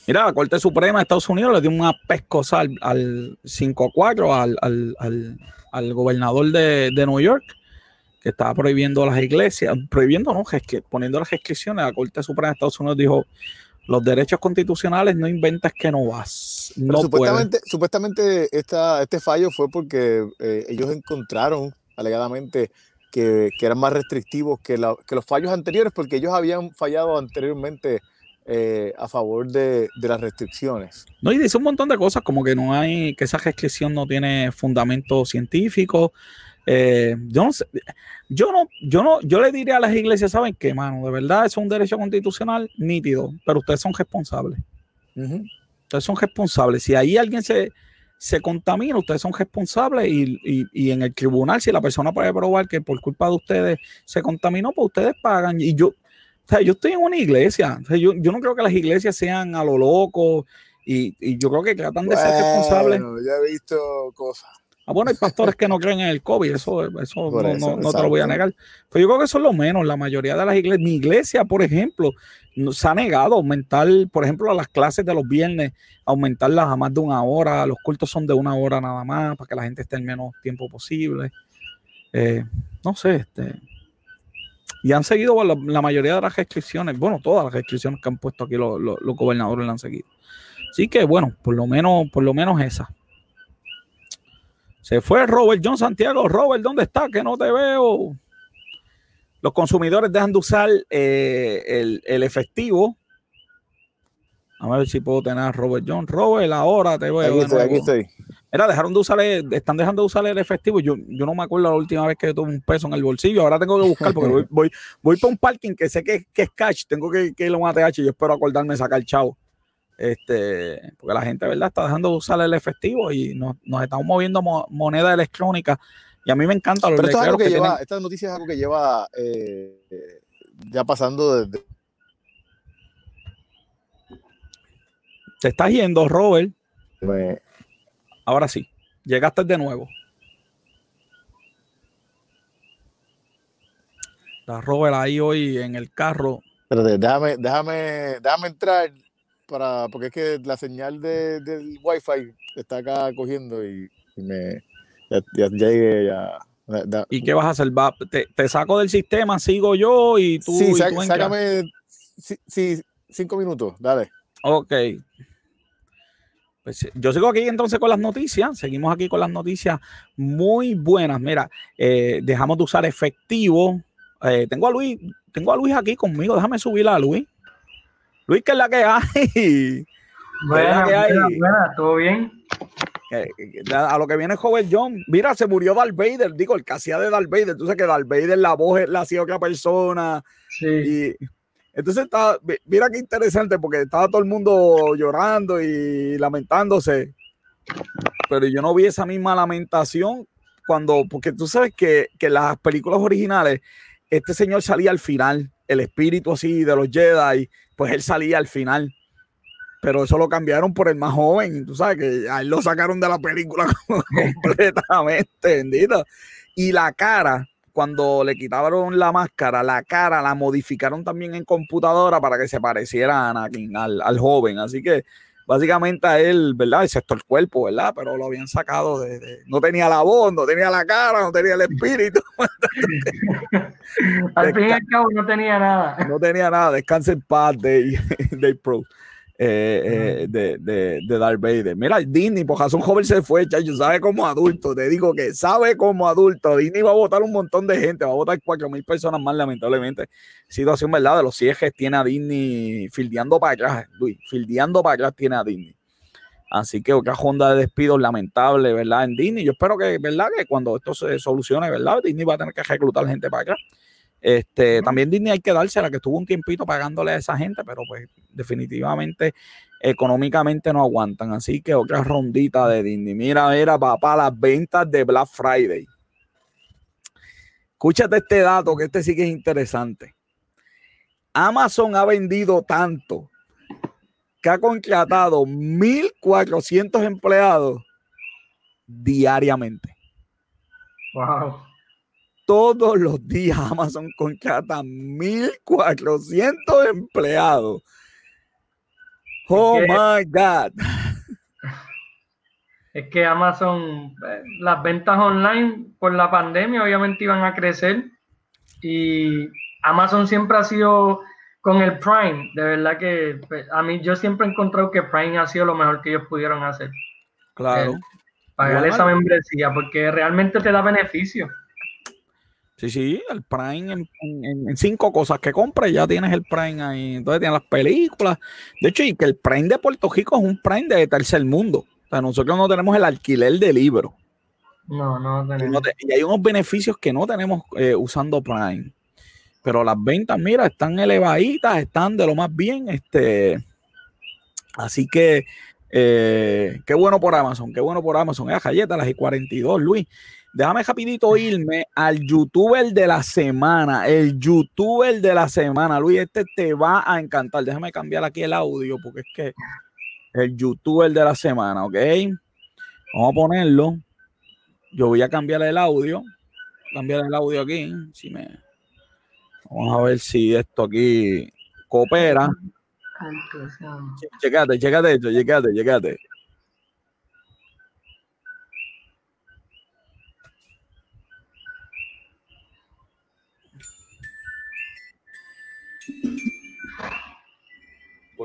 Mira, la Corte Suprema de Estados Unidos le dio una pescosa al, al 5-4 al, al, al, al, gobernador de, de Nueva York que estaba prohibiendo las iglesias, prohibiendo, no, poniendo las restricciones. La Corte Suprema de Estados Unidos dijo, los derechos constitucionales no inventas que no vas. No supuestamente, supuestamente esta, este fallo fue porque eh, ellos encontraron alegadamente que, que, eran más restrictivos que, que, los fallos anteriores porque ellos habían fallado anteriormente eh, a favor de, de, las restricciones. No, y dice un montón de cosas como que no hay, que esa restricción no tiene fundamento científico, eh, yo no sé, yo no, yo no, yo le diría a las iglesias, ¿saben qué, mano? De verdad, es un derecho constitucional nítido, pero ustedes son responsables. Ustedes son responsables. Si ahí alguien se, se contamina, ustedes son responsables y, en el tribunal, si la persona puede probar que por culpa de ustedes se contaminó, pues ustedes pagan. Y yo, o sea, yo estoy en una iglesia. yo, yo, no creo que las iglesias sean a lo loco y, yo creo que tratan de ser responsables. Ya he visto cosas. Ah, bueno, hay pastores que no creen en el COVID, eso, eso, no, te lo voy a negar. Pero yo creo que eso es lo menos. La mayoría de las iglesias, mi iglesia, por ejemplo, se ha negado a aumentar, por ejemplo, a las clases de los viernes, aumentarlas a más de una hora. Los cultos son de una hora nada más, para que la gente esté el menos tiempo posible. Eh, no sé, este. Y han seguido la, mayoría de las restricciones, bueno, todas las restricciones que han puesto aquí los, los, los gobernadores la han seguido. Así que, bueno, por lo menos, por lo menos esa. Se fue Robert John Santiago. Robert, ¿dónde está? Que no te veo. Los consumidores dejan de usar eh, el, efectivo. A ver si puedo tener a Robert John. Robert, ahora te veo. Aquí estoy, aquí estoy. Mira, dejaron de usar, están dejando de usar el efectivo. Yo, yo no me acuerdo la última vez que tuve un peso en el bolsillo. Ahora tengo que buscar porque voy, voy, voy para un parking que sé que, es cash. Tengo que, que ir a un ATH y yo espero acordarme de sacar chavo. Este, porque la gente, ¿verdad? Está dejando de usar el efectivo y nos, estamos moviendo moneda electrónica. Y a mí me encanta Pero esto es algo que, lleva, esta noticia es algo que lleva eh, ya pasando desde. Te estás yendo, Robert. Ahora sí, llegaste de nuevo. Está Robert ahí hoy en el carro. Pero déjame, déjame, déjame entrar para, porque es que la señal de, del wifi está acá cogiendo y, me ya, ya, llegué ya. ¿Y qué vas a hacer? ¿Te, ¿Te, saco del sistema, sigo yo y tú. Sí, y sácame. Sí, cinco minutos, dale. Ok. Pues, yo sigo aquí entonces con las noticias. Seguimos aquí con las noticias muy buenas. Mira, eh, dejamos de usar efectivo. Eh, tengo a Luis, tengo a Luis aquí conmigo. Déjame subirla a Luis. Luis, ¿qué es la que hay? Buena, buena, buena, ¿todo bien? a lo que viene Joven John, mira, se murió Darth Vader, digo, el que hacía de Darth Vader, tú sabes que Darth Vader la voz la hacía otra persona. Sí. Y entonces estaba, mira qué interesante, porque estaba todo el mundo llorando y lamentándose. Pero yo no vi esa misma lamentación cuando, porque tú sabes que, que las películas originales, este señor salía al final, el espíritu así de los Jedi, pues él salía al final pero eso lo cambiaron por el más joven. Tú sabes que a él lo sacaron de la película completamente, bendito. Y la cara, cuando le quitaron la máscara, la cara la modificaron también en computadora para que se pareciera a Anakin, al, joven. Así que básicamente a él, ¿verdad? Excepto el cuerpo, ¿verdad? Pero lo habían sacado de, No tenía la voz, no tenía la cara, no tenía el espíritu. al fin y al cabo no tenía nada. No tenía nada. Descanse en paz, Dave, Dave Pro. Eh, eh, de, de, de, Darth Vader. Mira, Disney, por razón joven se fue, chacho, sabe como adulto, te digo que sabe como adulto. Disney va a votar un montón de gente, va a votar cuatro mil personas más, lamentablemente. Situación, ¿verdad? De los ciejes tiene a Disney fildeando para atrás, Luis, fildeando para atrás tiene a Disney. Así que otra onda de despidos lamentable, ¿verdad? En Disney. Yo espero que, ¿verdad? Que cuando esto se solucione, ¿verdad? Disney va a tener que reclutar gente para acá. Este, También Disney hay que dársela, que estuvo un tiempito pagándole a esa gente, pero pues definitivamente económicamente no aguantan. Así que otra rondita de Disney. Mira, mira, papá, las ventas de Black Friday. Escúchate este dato, que este sí que es interesante. Amazon ha vendido tanto que ha contratado 1.400 empleados diariamente. Wow todos los días Amazon contrata 1.400 empleados. Oh my God. Es que Amazon, eh, las ventas online por la pandemia obviamente iban a crecer y Amazon siempre ha sido con el Prime, de verdad que pues, a mí yo siempre he encontrado que Prime ha sido lo mejor que ellos pudieron hacer. Claro. Eh, pagar esa membresía porque realmente te da beneficio. Sí, sí, el Prime en, cinco cosas que compres, ya tienes el Prime ahí. Entonces tienes las películas. De hecho, y que el Prime de Puerto Rico es un Prime de tercer mundo. O sea, nosotros no tenemos el alquiler de libro. No, no tenemos. Y, hay unos beneficios que no tenemos eh, usando Prime. Pero las ventas, mira, están elevaditas, están de lo más bien. Este, así que, eh, qué bueno por Amazon, qué bueno por Amazon. Es galleta, las I-42, Luis. Déjame rapidito irme al youtuber de la semana, el youtuber de la semana. Luis, este te va a encantar. Déjame cambiar aquí el audio porque es que el youtuber de la semana, ¿ok? Vamos a ponerlo. Yo voy a cambiar el audio. Cambiar el audio aquí. Si me... Vamos a ver si esto aquí coopera. Checate, checate esto, checate, checate.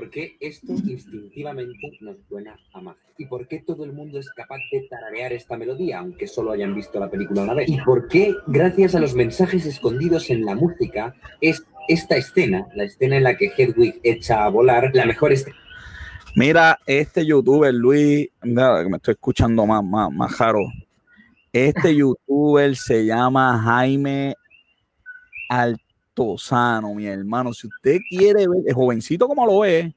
¿Por qué esto instintivamente nos suena a magia? ¿Y por qué todo el mundo es capaz de tararear esta melodía, aunque solo hayan visto la película una vez? ¿Y por qué, gracias a los mensajes escondidos en la música, es esta escena, la escena en la que Hedwig echa a volar, la mejor escena? Mira, este youtuber, Luis, mira, me estoy escuchando más, más, más jaro. Este youtuber se llama Jaime Alt Tosano, mi hermano. Si usted quiere ver, el jovencito como lo ve,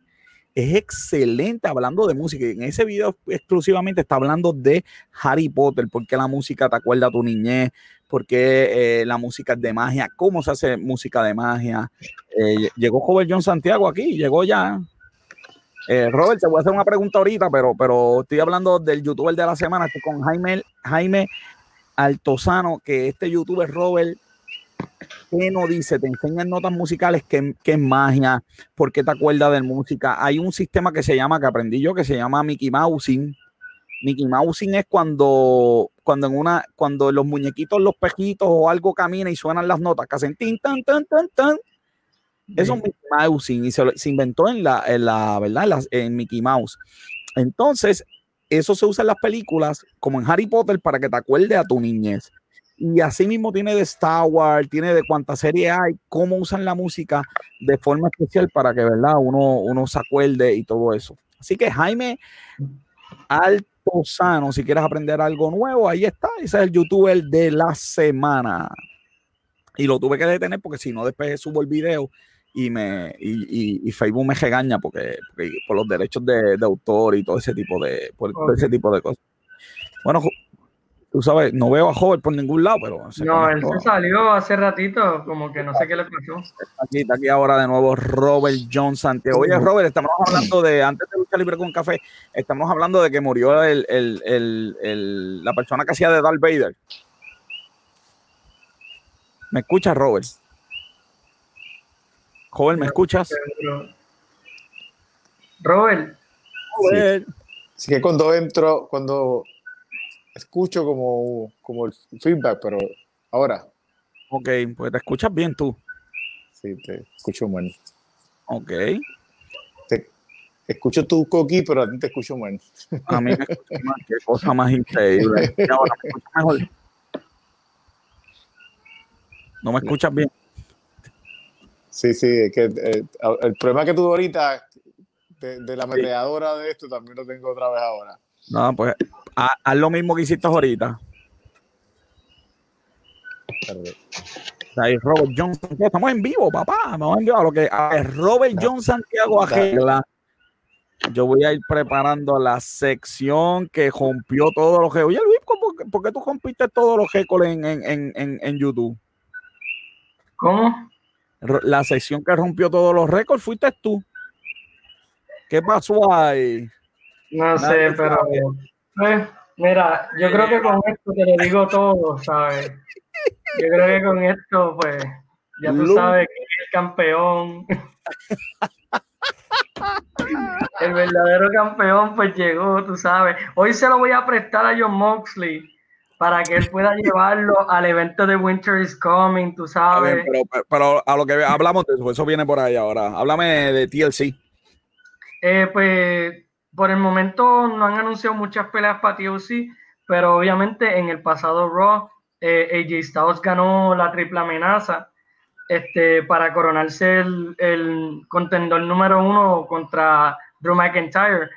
es excelente hablando de música. En ese video exclusivamente está hablando de Harry Potter, por qué la música te acuerda a tu niñez, por qué eh, la música es de magia, cómo se hace música de magia. Eh, llegó Joven John Santiago aquí, llegó ya. Eh, Robert, te voy a hacer una pregunta ahorita, pero, pero estoy hablando del youtuber de la semana, estoy con Jaime, Jaime Altozano, que este youtuber Robert ¿Qué no dice? Te enseñan notas musicales, qué, es magia, por qué te acuerdas de música. Hay un sistema que se llama, que aprendí yo, que se llama Mickey Mousing. Mickey Mousing es cuando, cuando en una, cuando los muñequitos, los pejitos o algo camina y suenan las notas que hacen tin, tan, tan, tan, tan. Eso es Mickey Mouse y se, se, inventó en la, en la ¿verdad? En, Mickey Mouse. Entonces, eso se usa en las películas, como en Harry Potter, para que te acuerde a tu niñez. Y así mismo tiene de Star Wars, tiene de cuántas series hay, cómo usan la música de forma especial para que, ¿verdad? Uno, uno se acuerde y todo eso. Así que Jaime Altozano, si quieres aprender algo nuevo, ahí está. Ese es el youtuber de la semana. Y lo tuve que detener porque si no, después subo el video y me y, Facebook me regaña porque, por los derechos de, autor y todo ese tipo de por, ese tipo de cosas. Bueno, tú sabes, no veo a Joven por ningún lado, pero... no, él se salió hace ratito, como que no sé qué le pasó. Aquí, está aquí ahora de nuevo Robert John Santiago. Oye, Robert, estamos hablando de, antes de Lucha Libre con Café, estamos hablando de que murió el, el, el, la persona que hacía de Darth Vader. ¿Me escuchas, Robert? Joven, ¿me escuchas? Robert. Robert. Sí. que cuando entro, cuando escucho como, como el feedback, pero ahora. Ok, pues te escuchas bien tú. Sí, te escucho mal. Ok. Te escucho tu coqui, pero a ti te escucho mal. A mí me escucho mal, qué cosa más increíble. ahora me escuchas mejor. No me escuchas bien. Sí, sí, que eh, el problema que tuve ahorita de, la meteadora de esto también lo tengo otra vez ahora. No, pues haz, lo mismo que hiciste ahorita. Ahí Robert John Santiago. Estamos en vivo, papá. Vamos en vivo a lo que a Robert John Santiago arregla. Yo voy a ir preparando la sección que rompió todos los récords. Oye, Luis, ¿por qué, tú rompiste todos los récords en, en, en, en YouTube? ¿Cómo? La sección que rompió todos los récords fuiste tú. ¿Qué pasó ahí? No sé, pero pues, mira, yo creo que con esto te lo digo todo, ¿sabes? Yo creo que con esto, pues, ya tú sabes que es el campeón. el verdadero campeón, pues llegó, tú sabes. Hoy se lo voy a prestar a John Moxley para que él pueda llevarlo al evento de Winter is Coming, tú sabes. pero, a lo que hablamos de eso, eso viene por ahí ahora. Háblame de TLC. Eh, pues por el momento no han anunciado muchas peleas para TLC, pero obviamente en el pasado Raw, eh, AJ Styles ganó la triple amenaza este, para coronarse el, contendor número uno contra Drew McIntyre,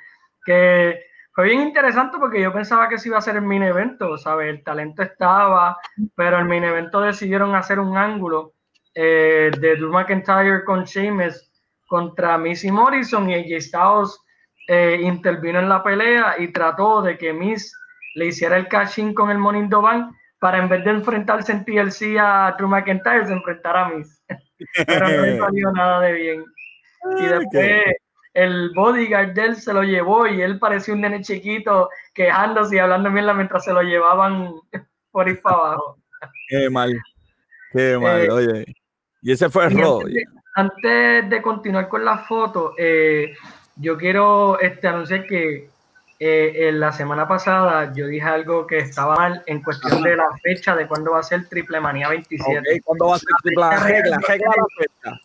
que fue bien interesante porque yo pensaba que se iba a ser el mini evento, ¿sabes? El talento estaba, pero el mini evento decidieron hacer un ángulo eh, de Drew McIntyre con Sheamus contra Missy Morrison y AJ Styles eh, intervino en la pelea y trató de que Miss le hiciera el cash con el Morning Doban para en vez de enfrentarse en TLC a Drew McIntyre, se enfrentara a Miss. Pero no le salió nada de bien. Y después el bodyguard de él se lo llevó y él parecía un nene chiquito quejándose y hablando mierda mientras se lo llevaban por ir para abajo. Qué mal, qué mal, eh, oye. Y ese fue el rol. Antes, de continuar con la foto, eh, yo quiero este, anunciar que eh, en la semana pasada yo dije algo que estaba mal en cuestión de la fecha de cuándo va a ser Triple Manía 27. ¿Cuándo va a ser Triple Regla, regla la fecha.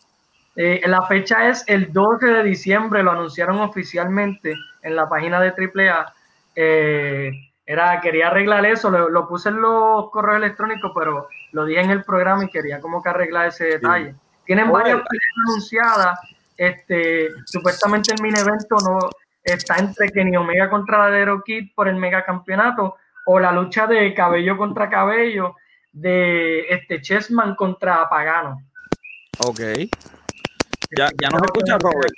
Eh, la fecha es el 12 de diciembre, lo anunciaron oficialmente en la página de AAA. Eh, era, quería arreglar eso, lo, puse en los correos electrónicos, pero lo dije en el programa y quería como que arreglar ese detalle. Tienen varias fechas anunciadas. Este, supuestamente el mini evento no está entre Kenny Omega contra Ladero Kid por el mega campeonato o la lucha de cabello contra cabello de este Chessman contra Pagano. Ok. Ya, ya nos escucha Robert.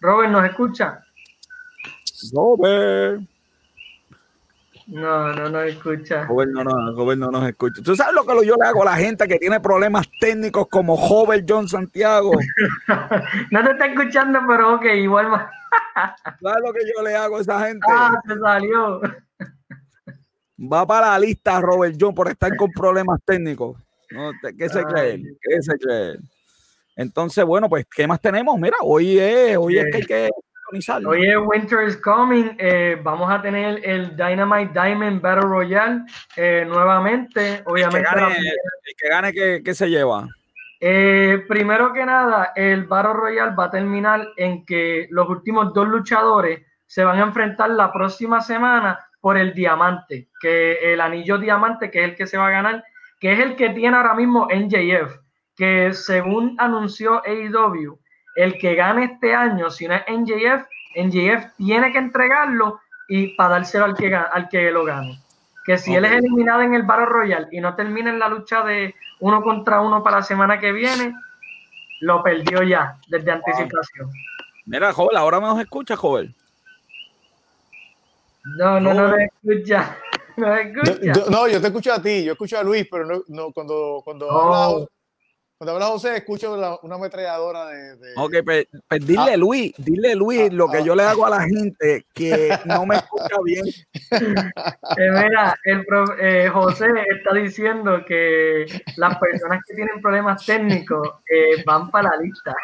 Robert, ¿nos escucha? Robert. No, no nos escucha. Robert no, no, Robert no nos escucha. ¿Tú sabes lo que yo le hago a la gente que tiene problemas técnicos como Robert John Santiago? no te está escuchando, pero ok, igual más. ¿Sabes lo que yo le hago a esa gente? Ah, se salió. Va para la lista Robert John por estar con problemas técnicos. No, ¿Qué se cree? ¿Qué se cree? Entonces, bueno, pues, ¿qué más tenemos? Mira, hoy es, hoy es que hay que organizarlo. Hoy es Winter is Coming. Eh, vamos a tener el Dynamite Diamond Battle Royale eh, nuevamente. Obviamente, El que gane, ¿qué, se lleva? Eh, primero que nada, el Battle Royal va a terminar en que los últimos dos luchadores se van a enfrentar la próxima semana por el diamante, que el anillo diamante, que es el que se va a ganar, que es el que tiene ahora mismo NJF, que según anunció AEW, el que gane este año, si no es NJF, NJF tiene que entregarlo y para dárselo al que, al que lo gane. Que si él es eliminado en el Battle Royal y no termina en la lucha de uno contra uno para la semana que viene, lo perdió ya desde anticipación. Mira, joven, ahora me nos escucha, joven. No, no, no, me escucha. No, escucha. Yo, no, yo te escucho a ti, yo escucho a Luis, pero no, no cuando, cuando oh. Cuando habla José, escucho una ametralladora de, de... Ok, pues, pues dile, ah. Luis, dile, Luis, ah, lo que ah. yo le hago a la gente que no me escucha bien. Eh, mira, el eh, José está diciendo que las personas que tienen problemas técnicos eh, van para la lista.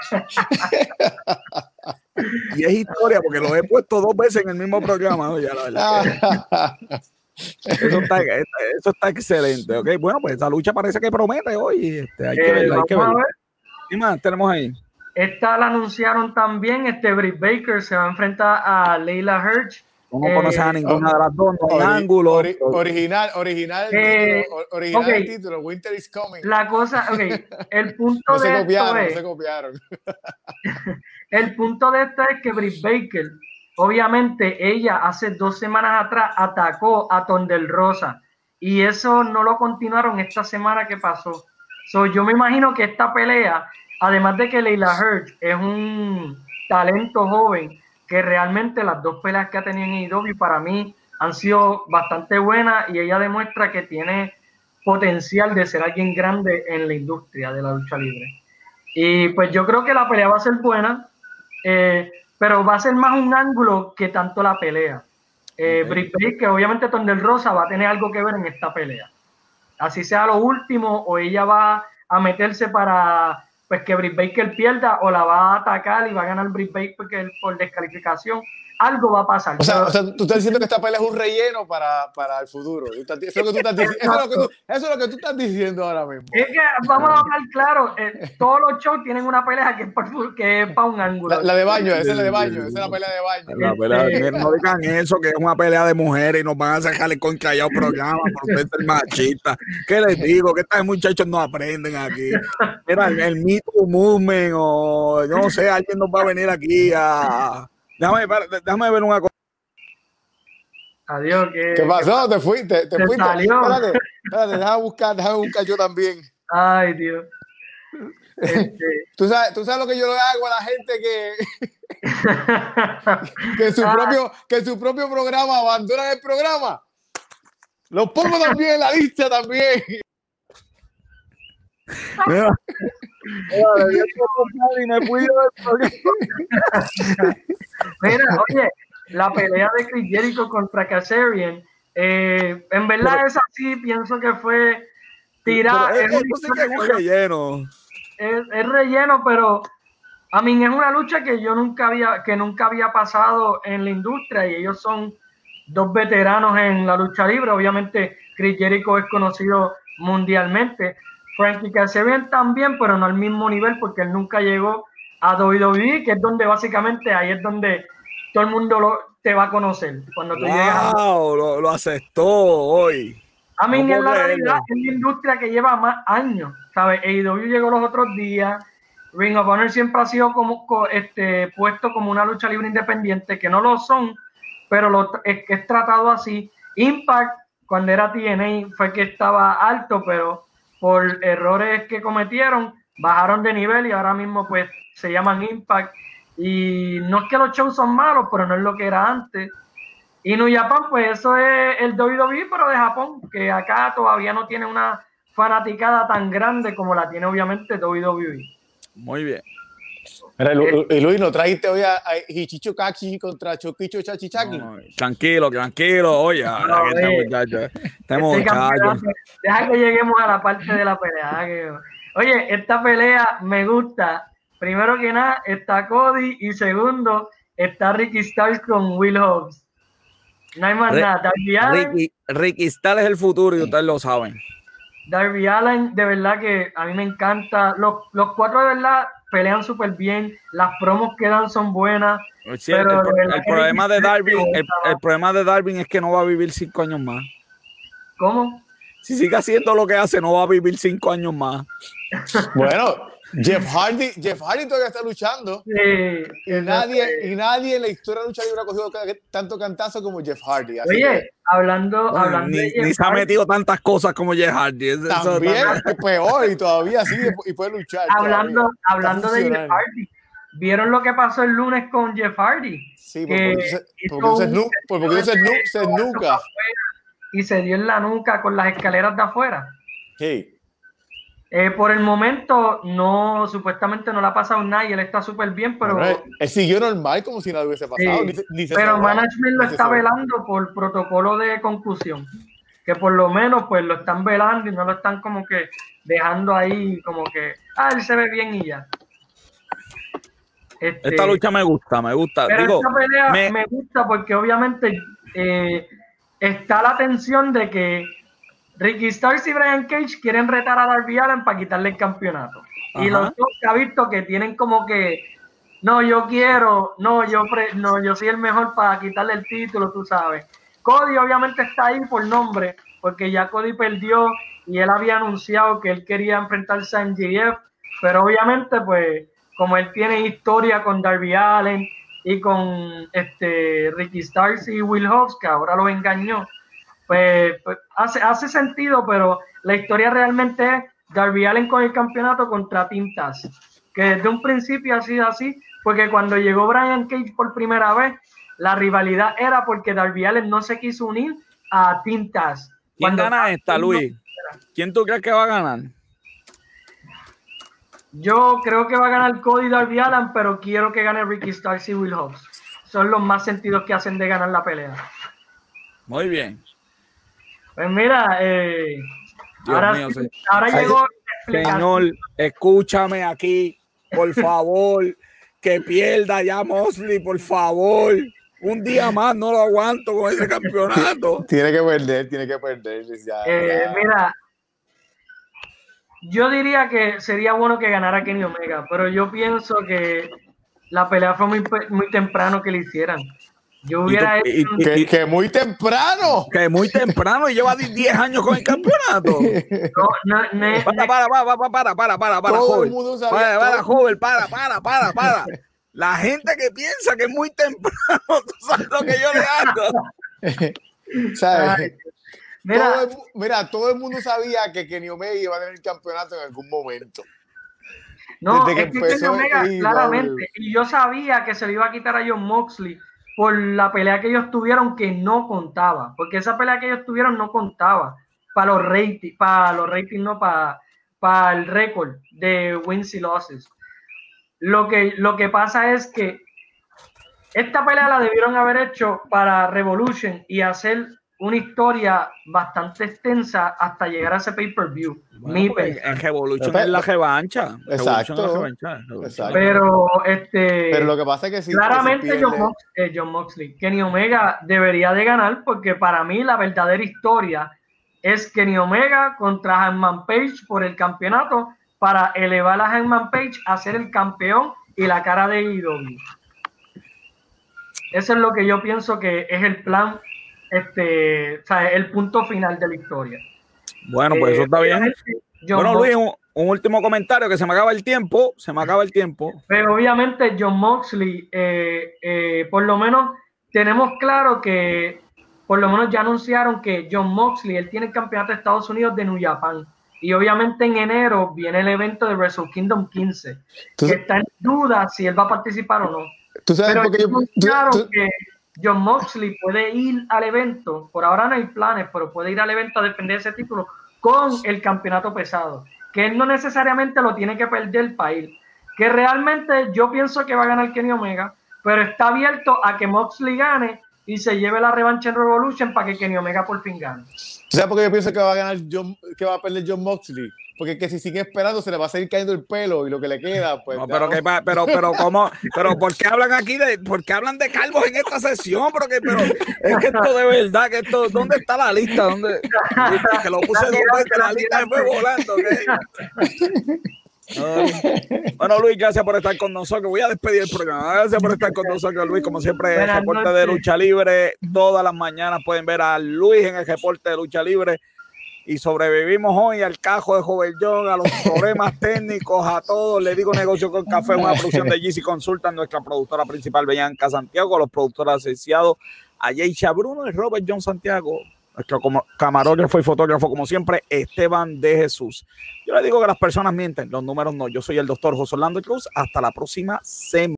y es historia, porque lo he puesto dos veces en el mismo programa. ¿no? Ya, la verdad. Eso está, eso está excelente. Okay, bueno, pues esa lucha parece que promete hoy. Este, hay que eh, verla, hay que verla. ¿Qué más tenemos ahí? Esta la anunciaron también. Este Britt Baker se va a enfrentar a Leila Hirsch. No eh, conoces a ninguna de las dos, no ángulo. original, original, eh, título, original okay. título, Winter is Coming. La cosa, ok, el punto no de se copiaron, esto es, no se copiaron. el punto de esto es que Britt Baker Obviamente ella hace dos semanas atrás atacó a Tondel Rosa y eso no lo continuaron esta semana que pasó. So, yo me imagino que esta pelea, además de que Leila Hirsch es un talento joven, que realmente las dos peleas que ha tenido en IW para mí han sido bastante buenas y ella demuestra que tiene potencial de ser alguien grande en la industria de la lucha libre. Y pues yo creo que la pelea va a ser buena. Eh, pero va a ser más un ángulo que tanto la pelea. Eh, que obviamente Tondel Rosa va a tener algo que ver en esta pelea. Así sea lo último, o ella va a meterse para pues que Britt Baker pierda, o la va a atacar y va a ganar Britt Baker por descalificación algo va a pasar. O sea, o sea, tú estás diciendo que esta pelea es un relleno para, para el futuro. Eso es, lo que tú estás diciendo, eso, es lo que tú, estás diciendo ahora mismo. Es que vamos a hablar claro, eh, todos los shows tienen una pelea que es, para, que es para un ángulo. La, de baño, esa es la de baño, esa es la pelea de baño. La pelea de, no digan eso, que es una pelea de mujeres y nos van a sacar el concallado programa por ser machista. ¿Qué les digo? Que estos muchachos no aprenden aquí. Mira, el, el Me Movement o yo no sé, alguien nos va a venir aquí a Déjame, déjame ver una cosa. Adiós, ¿qué, ¿Qué pasó? Te fuiste, te, fuiste. Salió. Espérate, espérate, déjame buscar, déjame buscar yo también. Ay, Dios. Este... ¿Tú, sabes, tú sabes lo que yo le hago a la gente que, que, su, ah. propio, que su propio programa abandona el programa. Lo pongo también en la lista también. Mira, Mira, oye, la pelea de Chris Jericho contra Kazarian, eh, en verdad es así, pienso que fue tirar. Es, relleno. Es, relleno, pero a mí es una lucha que yo nunca había, que nunca había pasado en la industria y ellos son dos veteranos en la lucha libre. Obviamente, Chris Jericho es conocido mundialmente. Frankie Kazarian también, pero no al mismo nivel porque él nunca llegó a WWE, que es donde básicamente ahí es donde todo el mundo lo, te va a conocer. Cuando tú llegas lo, lo, aceptó hoy. A mí es la realidad, es la industria que lleva más años, ¿sabes? AEW llegó los otros días, Ring of Honor siempre ha sido como este, puesto como una lucha libre independiente, que no lo son, pero lo, es que es tratado así. Impact, cuando era TNA, fue que estaba alto, pero por errores que cometieron, bajaron de nivel y ahora mismo pues se llaman Impact. Y no es que los shows son malos, pero no es lo que era antes. Y New Japan, pues eso es el WWE, pero de Japón, que acá todavía no tiene una fanaticada tan grande como la tiene obviamente WWE. Muy bien. Mira, y Luis, ¿no trajiste hoy a, Hichicho Kachi contra Choquicho Chachichaki? tranquilo, tranquilo, oye, no, este este Deja que lleguemos a la parte de la pelea. oye, esta pelea me gusta. Primero que nada, está Cody y segundo, está Ricky Styles con Will Hobbs. No hay más nada. Ricky, Ricky Styles es el futuro y ustedes lo saben. Darby Allen, de verdad que a mí me encanta. Los, los cuatro de verdad pelean súper bien, las promos que dan son buenas. pero el, problema de Darby, el, problema de Darby es que no va a vivir cinco años más. ¿Cómo? Si sigue haciendo lo que hace, no va a vivir cinco años más. bueno, Jeff Hardy, Jeff Hardy todavía está luchando. y, nadie, y nadie en la historia de lucha libre ha cogido tanto cantazo como Jeff Hardy. Oye, hablando, hablando ni, ni se ha metido tantas cosas como Jeff Hardy. también es peor y todavía sigue y puede luchar. Hablando, hablando de Jeff Hardy, ¿vieron lo que pasó el lunes con Jeff Hardy? Sí, porque, porque, se, se, nuca. Y se dio en la nuca con las escaleras de afuera. Sí. Eh, por el momento, no, supuestamente no le ha pasado nada y él está súper bien, pero. él siguió normal como si nada hubiese pasado. pero management lo está velando por protocolo de conclusión. Que por lo menos, pues lo están velando y no lo están como que dejando ahí, como que, ah, él se ve bien y ya. Este, esta lucha me gusta, me gusta. Digo, esta pelea me... gusta porque obviamente eh, está la tensión de que Ricky Starks y Brian Cage quieren retar a Darby Allen para quitarle el campeonato. Y los dos se ha visto que tienen como que, no, yo quiero, no, yo, no, yo soy el mejor para quitarle el título, tú sabes. Cody obviamente está ahí por nombre, porque ya Cody perdió y él había anunciado que él quería enfrentarse a MJF, pero obviamente pues como él tiene historia con Darby Allen y con este Ricky Starks y Will Hobbs, que ahora lo engañó, pues, pues, hace, hace sentido, pero la historia realmente es Darby Allen con el campeonato contra Tintas, que desde un principio ha sido así, porque cuando llegó Brian Cage por primera vez, la rivalidad era porque Darby Allen no se quiso unir a Tintas. ¿Quién gana esta, Luis? ¿Quién tú crees que va a ganar? Yo creo que va a ganar Cody Darby Allen, pero quiero que gane Ricky Starks y Will Hobbs. Son los más sentidos que hacen de ganar la pelea. Muy bien. Pues mira, eh, ahora, llegó. Señor, escúchame aquí, por favor, que pierda ya Mosley, por favor. Un día más no lo aguanto con ese campeonato. tiene que perder, tiene que perder. Eh, mira, yo diría que sería bueno que ganara Kenny Omega, pero yo pienso que la pelea fue muy, muy temprano que le hicieran. Yo hubiera hecho. que, muy temprano. Que muy temprano y lleva 10 años con el campeonato. No, no, para, para, para, para, para, para, para, joven. Para, para, joven, para, para, para, para. La gente que piensa que es muy temprano, tú sabes lo que yo le hago. ¿Sabes? Mira, todo el, mira, todo el mundo sabía que Kenny Omega iba a tener el campeonato en algún momento. No, Desde que, es que Kenny Omega, claramente, y yo sabía que se le iba a quitar a John Moxley por la pelea que ellos tuvieron que no contaba, porque esa pelea que ellos tuvieron no contaba para los ratings, para los ratings, no para, para el récord de wins y losses. Lo que, lo que pasa es que esta pelea la debieron haber hecho para Revolution y hacer una historia bastante extensa hasta llegar a ese pay-per-view. Pues, en Revolution es la revancha. Exacto. Pero, este, Pero lo que pasa es que claramente eh, John, Moxley, Kenny Omega debería de ganar porque para mí la verdadera historia es Kenny Omega contra Hangman Page por el campeonato para elevar a Hangman Page a ser el campeón y la cara de IW. Eso es lo que yo pienso que es el plan este, o sea, el punto final de la historia. Bueno, pues eso está bien. bueno, Luis, un, último comentario que se me acaba el tiempo, se me acaba el tiempo. Pero obviamente John Moxley, eh, eh, por lo menos tenemos claro que, por lo menos ya anunciaron que John Moxley, él tiene el campeonato de Estados Unidos de New Japan. Y obviamente en enero viene el evento de Wrestle Kingdom 15, que está en duda si él va a participar o no. ¿Tú sabes porque yo, que John Moxley puede ir al evento, por ahora no hay planes, pero puede ir al evento a defender ese título con el campeonato pesado, que él no necesariamente lo tiene que perder para ir, que realmente yo pienso que va a ganar Kenny Omega, pero está abierto a que Moxley gane y se lleve la revancha en Revolution para que Kenny Omega por fin gane. ¿Sabes por qué yo pienso que va a ganar John, que va a perder John Moxley? Porque que si sigue esperando se le va a seguir cayendo el pelo y lo que le queda, pues. No, pero, que, pero, pero, ¿cómo? Pero, ¿por qué hablan aquí de, por qué hablan de calvos en esta sesión? Pero, que, pero es que esto de verdad, que esto, ¿dónde está la lista? ¿Dónde? Que lo puse dos veces, la lista se fue volando. Bueno, Luis, gracias por estar con nosotros. Voy a despedir el programa. Gracias por estar con nosotros, Luis. Como siempre, el reporte de lucha libre. Todas las mañanas pueden ver a Luis en el reporte de lucha libre y sobrevivimos hoy al cajo de Joven John, a los problemas técnicos, a todos. Le digo negocio con café, una producción de GC Consultan, nuestra productora principal, Bellanca Santiago, los productores asociados a Yeisha Bruno y Robert John Santiago, nuestro camarógrafo y fotógrafo, como siempre, Esteban de Jesús. Yo le digo que las personas mienten, los números no. Yo soy el doctor José Orlando Cruz. Hasta la próxima semana.